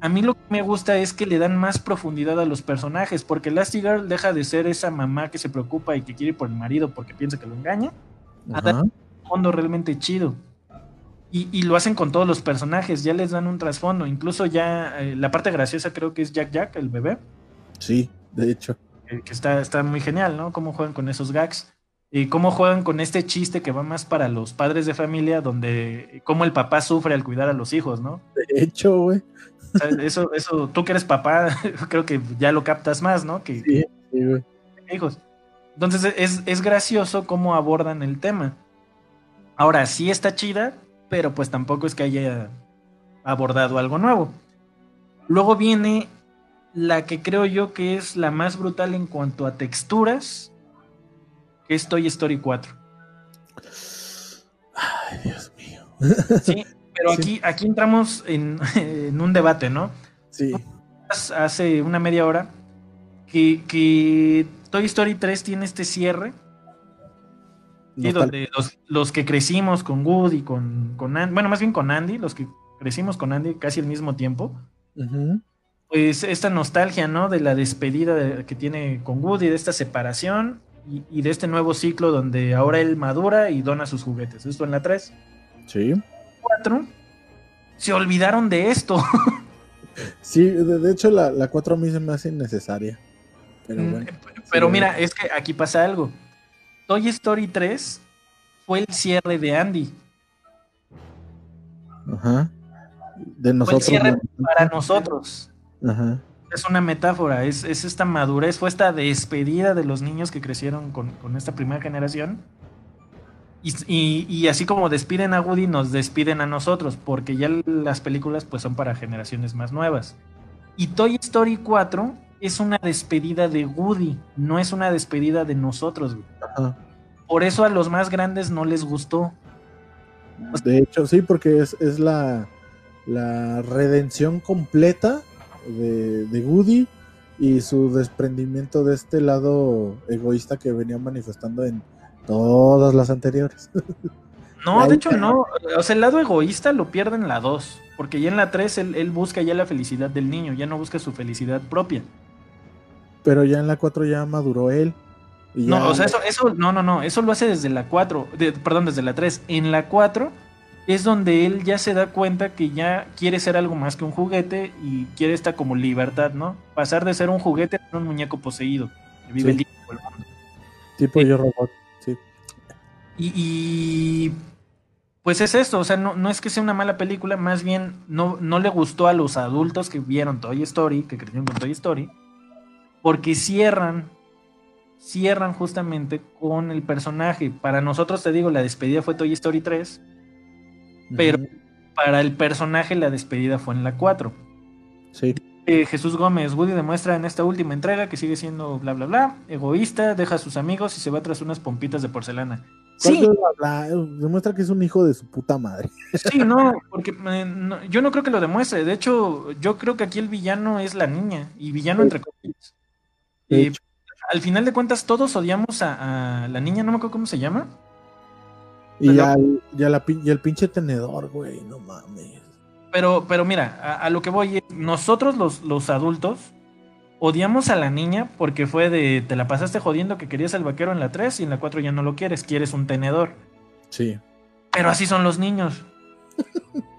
a mí lo que me gusta es que le dan más profundidad a los personajes, porque Elastigirl deja de ser esa mamá que se preocupa y que quiere ir por el marido porque piensa que lo engaña, a dar un fondo realmente chido. Y, lo hacen con todos los personajes, ya les dan un trasfondo, incluso ya eh, la parte graciosa creo que es Jack Jack, el bebé. Sí, de hecho. que está, está muy genial, ¿no? Cómo juegan con esos gags y cómo juegan con este chiste que va más para los padres de familia, donde cómo el papá sufre al cuidar a los hijos, ¿no? De hecho, güey. eso, eso, tú que eres papá, creo que ya lo captas más, ¿no? Que, sí, sí, güey. Hijos. Entonces es, es gracioso cómo abordan el tema. Ahora, sí está chida, pero pues tampoco es que haya abordado algo nuevo. Luego viene la que creo yo que es la más brutal en cuanto a texturas es Toy Story 4. Ay, Dios mío. Sí, pero aquí, aquí entramos en, un debate, ¿no? Sí. Hace una media hora que, Toy Story 3 tiene este cierre. Y donde los, que crecimos con Woody, con, con Andy, bueno, más bien con Andy, los que crecimos con Andy casi al mismo tiempo, pues esta nostalgia, ¿no? De la despedida que tiene con Woody, de esta separación, y, de este nuevo ciclo donde ahora él madura y dona sus juguetes. Esto en la 3. Sí. 4. Se olvidaron de esto. sí, de, hecho la, la 4 a mí se me hace innecesaria. Pero, mm, bueno, pero mira, es que aquí pasa algo. Toy Story 3 fue el cierre de Andy. Ajá. De nosotros. Fue el cierre para nosotros. Ajá es una metáfora, es, esta madurez, fue esta despedida de los niños que crecieron con, esta primera generación. Y, así como despiden a Woody, nos despiden a nosotros, porque ya las películas pues son para generaciones más nuevas. Y Toy Story 4 es una despedida de Woody, no es una despedida de nosotros. Por eso a los más grandes no les gustó. De hecho, sí, porque es, es la, la redención completa de, de Woody y su desprendimiento de este lado egoísta que venía manifestando en todas las anteriores. No, de hecho no. O sea, el lado egoísta lo pierde en la 2. Porque ya en la 3 él, busca ya la felicidad del niño, ya no busca su felicidad propia. Pero ya en la 4 ya maduró él. No, o sea, eso, eso, no, no, no. Eso lo hace desde la 4. perdón, desde la 3. En la 4 es donde él ya se da cuenta que ya quiere ser algo más que un juguete y quiere esta como libertad, ¿no? Pasar de ser un juguete a un muñeco poseído, que vive el mundo. Tipo yo robot, sí. Y, pues es esto, o sea, no, no, es que sea una mala película, más bien no, no le gustó a los adultos que vieron Toy Story, que crecieron con Toy Story, porque cierran, cierran justamente con el personaje. Para nosotros, te digo, la despedida fue Toy Story 3 pero para el personaje la despedida fue en la 4. Sí. Eh, Jesús Gómez, Woody demuestra en esta última entrega que sigue siendo bla bla bla, egoísta, deja a sus amigos y se va tras unas pompitas de porcelana. Sí. Demuestra que es un hijo de su puta madre. Sí, no, porque eh, yo no creo que lo demuestre. De hecho, yo creo que aquí el villano es la niña. Y villano entre comillas. Al final de cuentas, todos odiamos a, la niña, no me acuerdo cómo se llama. Y, la, el pinche tenedor, güey, no mames. Pero, pero mira, a, lo que voy, nosotros los, los adultos odiamos a la niña porque fue de te la pasaste jodiendo que querías el vaquero en la 3 y en la 4 ya no lo quieres, quieres un tenedor. Sí. Pero así son los niños.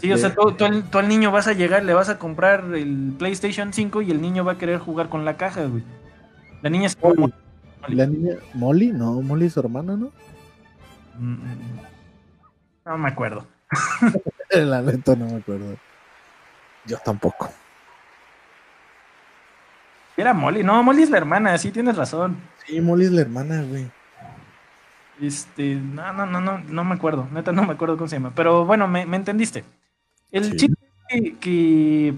Sí, o sea, tú, al niño vas a llegar, le vas a comprar el PlayStation 5 y el niño va a querer jugar con la caja, güey. La niña es Molly. ¿La niña Molly? No, Molly es su hermana, ¿no? Mm, mm, mm. No me acuerdo. la neta no me acuerdo. Yo tampoco. Era Molly. No, Molly es la hermana, sí tienes razón. Sí, Molly es la hermana, güey. Este, no, no, no, no, no me acuerdo. Neta, no me acuerdo cómo se llama. Pero bueno, me, entendiste. El chiste que,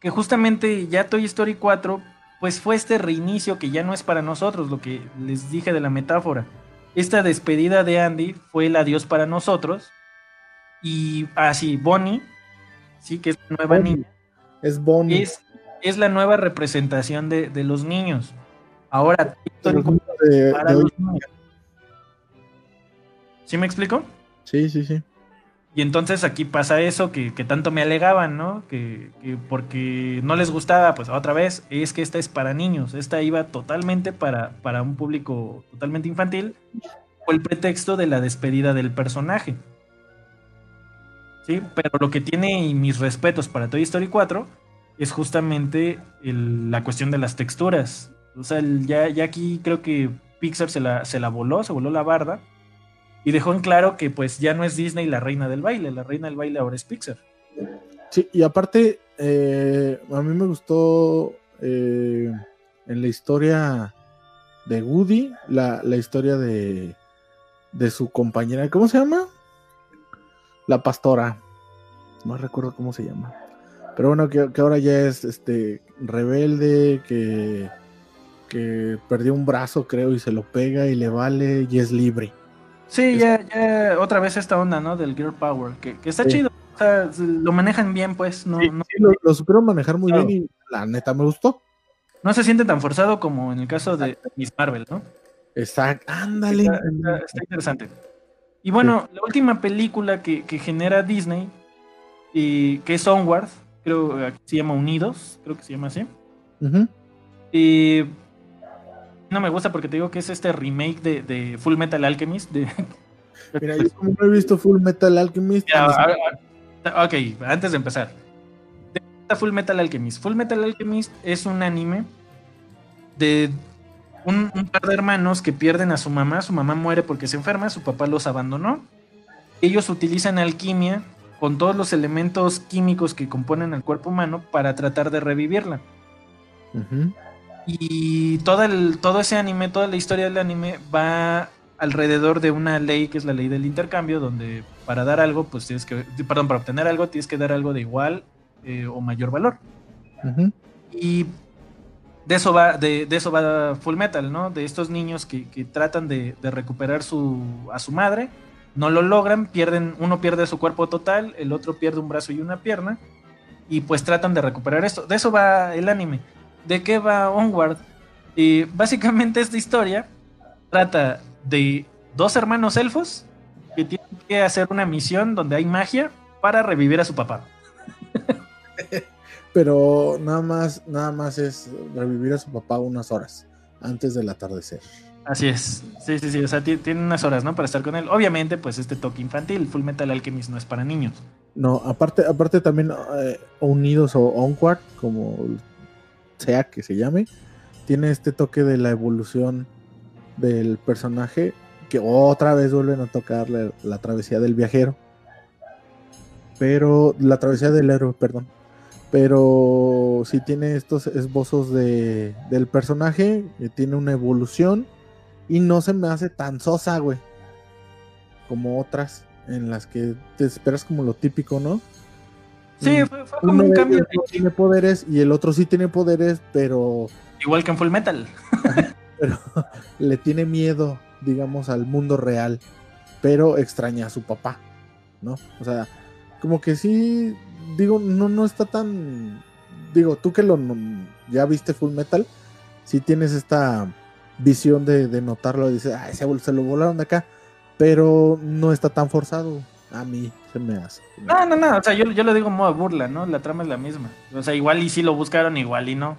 que, justamente ya Toy Story 4, pues fue este reinicio que ya no es para nosotros, lo que les dije de la metáfora. Esta despedida de Andy fue el adiós para nosotros. Y así, ah, Bonnie, sí, que es la nueva niña. Es Bonnie. Es es la nueva representación de, los niños. Ahora, ¿Sí me explico? Sí, sí, sí. Y entonces aquí pasa eso que, tanto me alegaban, ¿no? Que, porque no les gustaba, pues otra vez, es que esta es para niños, esta iba totalmente para, para un público totalmente infantil, o el pretexto de la despedida del personaje. Sí, pero lo que tiene, y mis respetos para Toy Story 4, es justamente la cuestión de las texturas. O sea, ya, ya, aquí creo que Pixar se la, se la voló, se voló la barda y dejó en claro que pues ya no es Disney la reina del baile, la reina del baile ahora es Pixar. Sí, y aparte, eh, a mí me gustó eh, en la historia de Woody, la, la historia de, de su compañera, ¿cómo se llama? La pastora. No recuerdo cómo se llama. Pero bueno, que, ahora ya es este rebelde, que, que perdió un brazo, creo, y se lo pega y le vale y es libre. Sí, ya, ya otra vez esta onda, ¿no? Del Girl Power, que, está chido. O sea, lo manejan bien, pues. No, no... lo, lo, supieron manejar muy bien y la neta me gustó. No se siente tan forzado como en el caso de Miss Marvel, ¿no? Exacto, ándale. Está, interesante. Y bueno, la última película que, que genera Disney, y que es Onward, creo que se llama Unidos, creo que se llama así. Y no me gusta porque te digo que es este remake de, Full Metal Alchemist. De... Mira, yo como no he visto Full Metal Alchemist. ok, antes de empezar. Full Metal Alchemist. Full Metal Alchemist es un anime de un, un, par de hermanos que pierden a su mamá. Su mamá muere porque se enferma, su papá los abandonó. Ellos utilizan alquimia con todos los elementos químicos que componen el cuerpo humano para tratar de revivirla. Y todo, el, todo ese anime, toda la historia del anime va alrededor de una ley que es la ley del intercambio, donde para dar algo, pues tienes que, perdón, para obtener algo tienes que dar algo de igual eh, o mayor valor. Y de eso va, de, eso va Full Metal, ¿no? De estos niños que, tratan de, de, recuperar su, a su madre no lo logran, pierden, uno pierde su cuerpo total, el otro pierde un brazo y una pierna, y pues tratan de recuperar esto. De eso va el anime. ¿De qué va Onward? Y básicamente esta historia trata de dos hermanos elfos que tienen que hacer una misión donde hay magia para revivir a su papá. Pero nada más, nada más es revivir a su papá unas horas antes del atardecer. Así es, sí, sí, sí, o sea, tiene unas horas, ¿no? Para estar con él. Obviamente, pues este toque infantil, Full Metal Alchemist no es para niños. No, aparte, aparte también eh, Unidos o Onward, como sea que se llame, tiene este toque de la evolución del personaje, que otra vez vuelven a tocar la, travesía del viajero. Pero, la travesía del héroe, perdón. Pero sí tiene estos esbozos de, del personaje, que tiene una evolución y no se me hace tan sosa, güey. Como otras en las que te esperas como lo típico, ¿no? Sí, mm, fue, como un cambio. De... tiene poderes y el otro sí tiene poderes, pero. Igual que en Full Metal. pero le tiene miedo digamos, al mundo real, pero extraña a su papá, ¿no? O sea, como que sí, digo, no, no está tan, digo, tú que lo ya viste Full Metal, sí tienes esta visión de, de notarlo, dices, ay, se, se lo volaron de acá, pero no está tan forzado. A mí se me hace. No, no, no, o sea, yo, yo lo digo modo burla, ¿no? La trama es la misma. O sea, igual y sí lo buscaron, igual y no.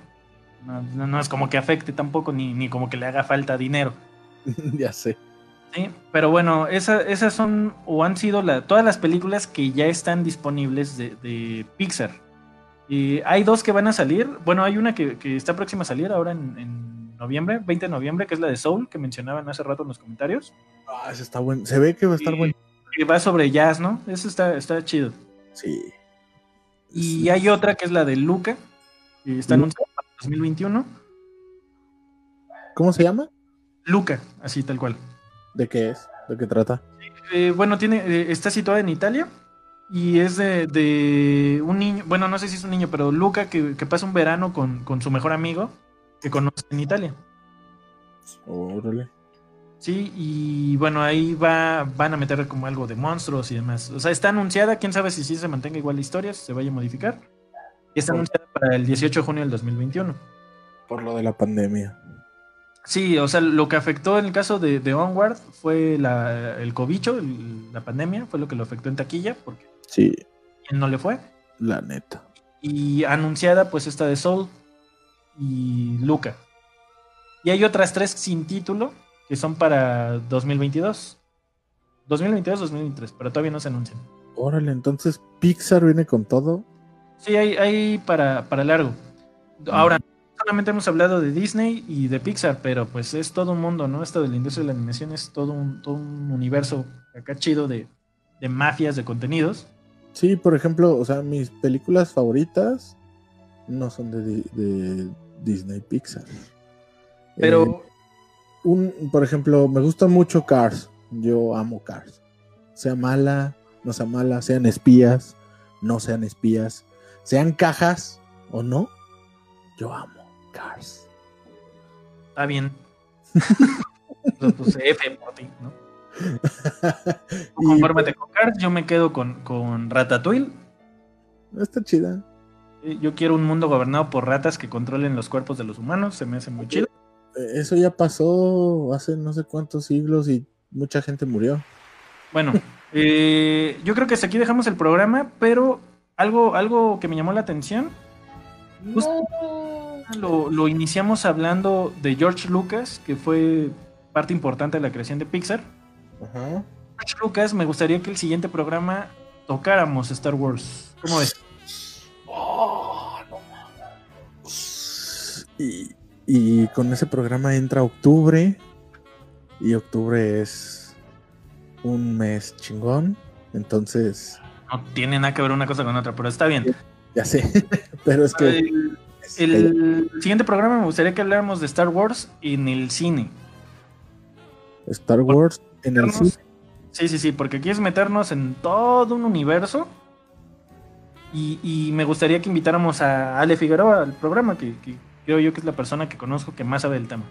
No, no es como que afecte tampoco, ni, ni como que le haga falta dinero. ya sé. Sí, pero bueno, esas son o han sido la, todas las películas que ya están disponibles de, de Pixar. Y hay dos que van a salir. Bueno, hay una que, que está próxima a salir ahora en, en, noviembre, 20 de noviembre, que es la de Soul, que mencionaban hace rato en los comentarios. Ah, ese está bueno. Se ve que va a estar y, bueno. Que va sobre jazz, ¿no? Eso está, está chido. Sí. Y sí. hay otra que es la de Luca, que está anunciada para 2021. ¿Cómo se llama? Luca, así tal cual. ¿De qué es? ¿De qué trata? Eh, bueno, tiene, eh, está situada en Italia y es de, de, un niño, bueno, no sé si es un niño, pero Luca que, que pasa un verano con, con, su mejor amigo que conoce en Italia. Órale. Sí, y bueno, ahí va, van a meter como algo de monstruos y demás. O sea, está anunciada, quién sabe si sí se mantenga igual la historia, si se vaya a modificar. Y está anunciada para el 18 de junio del 2021. Por lo de la pandemia. Sí, o sea, lo que afectó en el caso de, de Onward fue la, el cobicho, el, la pandemia, fue lo que lo afectó en taquilla, porque sí. ¿quién no le fue? La neta. Y anunciada, pues esta de Soul y Luca. Y hay otras tres sin título que son para 2022. 2022-2023, pero todavía no se anuncian. Órale, entonces Pixar viene con todo. Sí, hay, hay para, para largo. Ahora, solamente hemos hablado de Disney y de Pixar, pero pues es todo un mundo, ¿no? Esto de la industria de la animación es todo un, todo un universo acá chido de, de, mafias de contenidos. Sí, por ejemplo, o sea, mis películas favoritas no son de, de Disney Pixar. Pero. Eh, un, por ejemplo, me gusta mucho Cars. Yo amo Cars. Sea mala, no sea mala, sean espías, no sean espías, sean cajas o no, yo amo Cars. Está bien. Lo puse F por ti, ¿no? Confórmate con Cars, yo me quedo con, con Ratatouille. Está chida. Yo quiero un mundo gobernado por ratas que controlen los cuerpos de los humanos, se me hace muy chido. Eso ya pasó hace no sé cuántos siglos y mucha gente murió. Bueno, eh, yo creo que hasta aquí dejamos el programa, pero algo, algo que me llamó la atención. No. Lo, lo, iniciamos hablando de George Lucas, que fue parte importante de la creación de Pixar. Ajá. George Lucas, me gustaría que el siguiente programa tocáramos Star Wars. ¿Cómo ves? Oh, no y, y con ese programa entra octubre. Y octubre es un mes chingón. Entonces. No tiene nada que ver una cosa con otra, pero está bien. Ya sé. pero es que. El, el siguiente programa me gustaría que habláramos de Star Wars en el cine. Star Wars en el cine. Sí, sí, sí, porque quieres meternos en todo un universo. Y, y, me gustaría que invitáramos a Ale Figueroa al programa, que, que creo yo que es la persona que conozco que más sabe del tema.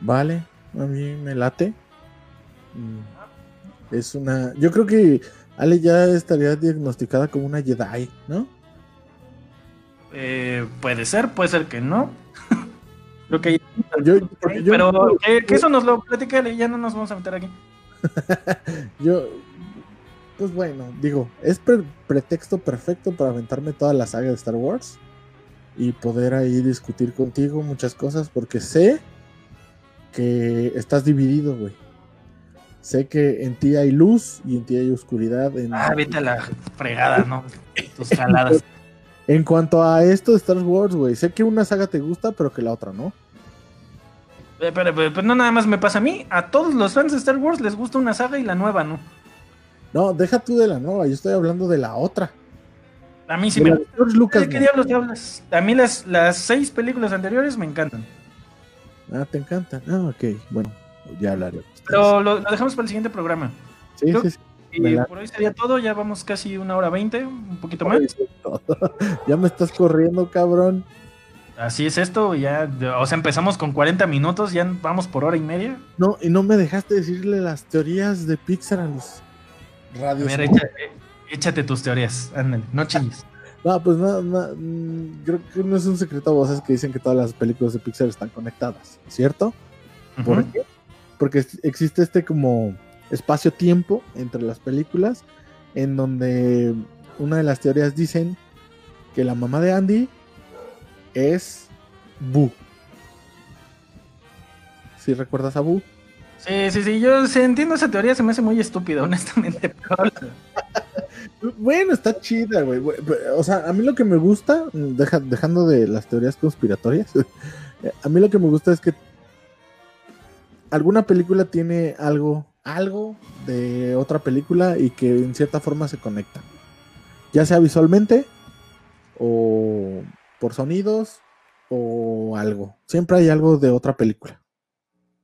Vale, a mí me late. Es una. Yo creo que Ale ya estaría diagnosticada como una Jedi, ¿no? Eh, puede ser, puede ser que no. creo que. Yo, yo, pero que, que, eso nos lo platica Ale, ya no nos vamos a meter aquí. yo. Pues bueno, digo, es pre pretexto perfecto para aventarme toda la saga de Star Wars y poder ahí discutir contigo muchas cosas porque sé que estás dividido, güey. Sé que en ti hay luz y en ti hay oscuridad. En... Ah, vete a la fregada, ¿no? Tus jaladas. en cuanto a esto de Star Wars, güey, sé que una saga te gusta, pero que la otra no. Pero, pero, pero, pero, no nada más me pasa a mí, a todos los fans de Star Wars les gusta una saga y la nueva no. No, deja tú de la nueva, yo estoy hablando de la otra. A mí sí me gusta. Lucas, ¿De qué diablos te hablas? A mí las, las seis películas anteriores me encantan. Ah, te encantan. Ah, ok, bueno, ya hablaré. Pero lo, lo, dejamos para el siguiente programa. Sí, Creo sí, sí. Y por hoy sería todo, ya vamos casi una hora veinte, un poquito más. ya me estás corriendo, cabrón. Así es esto, ya, o sea, empezamos con 40 minutos, ya vamos por hora y media. No, y no me dejaste decirle las teorías de Pixar a los radios. Mira, échate, tus teorías, ándale, no chilles. No, pues no, no, mm, creo que no es un secreto a voces que dicen que todas las películas de Pixar están conectadas, ¿cierto? ¿Por qué? Porque existe este como espacio-tiempo entre las películas en donde una de las teorías dicen que la mamá de Andy es Boo. ¿Sí recuerdas a Boo? Sí, sí, sí, yo entiendo esa teoría, se me hace muy estúpida, honestamente. bueno, está chida, güey. O sea, a mí lo que me gusta, dejando de las teorías conspiratorias, a mí lo que me gusta es que alguna película tiene algo, algo de otra película y que en cierta forma se conecta. Ya sea visualmente o por sonidos o algo. Siempre hay algo de otra película.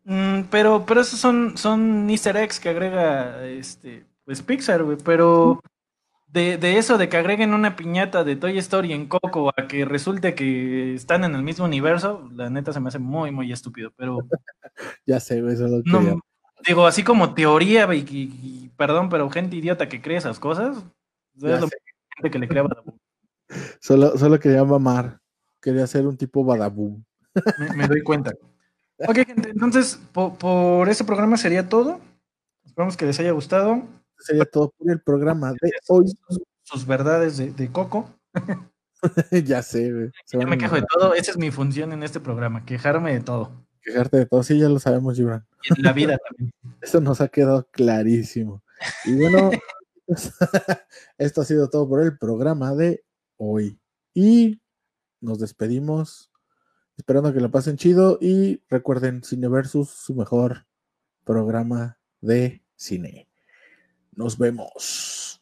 Mm, pero, pero esos son, son easter eggs que agrega este, pues Pixar, güey. Pero de, de, eso, de que agreguen una piñata de Toy Story en Coco a que resulte que están en el mismo universo, la neta se me hace muy, muy estúpido. Pero. ya sé, eso es lo que. No, digo, así como teoría, y, perdón, pero gente idiota que cree esas cosas, es lo gente que le crea Solo, solo quería mamar. Quería ser un tipo badaboom. Me, doy cuenta. Ok, gente, entonces por, este programa sería todo. Esperamos que les haya gustado. Sería todo por el programa de hoy. Sus, verdades de, Coco. ya sé, güey. Yo me quejo de todo. Esa es mi función en este programa, quejarme de todo. Quejarte de todo, sí, ya lo sabemos, Gibran. Y en la vida también. Eso nos ha quedado clarísimo. Y bueno, esto ha sido todo por el programa de hoy. Y nos despedimos esperando que lo pasen chido y recuerden Cine Versus, su mejor programa de cine. Nos vemos.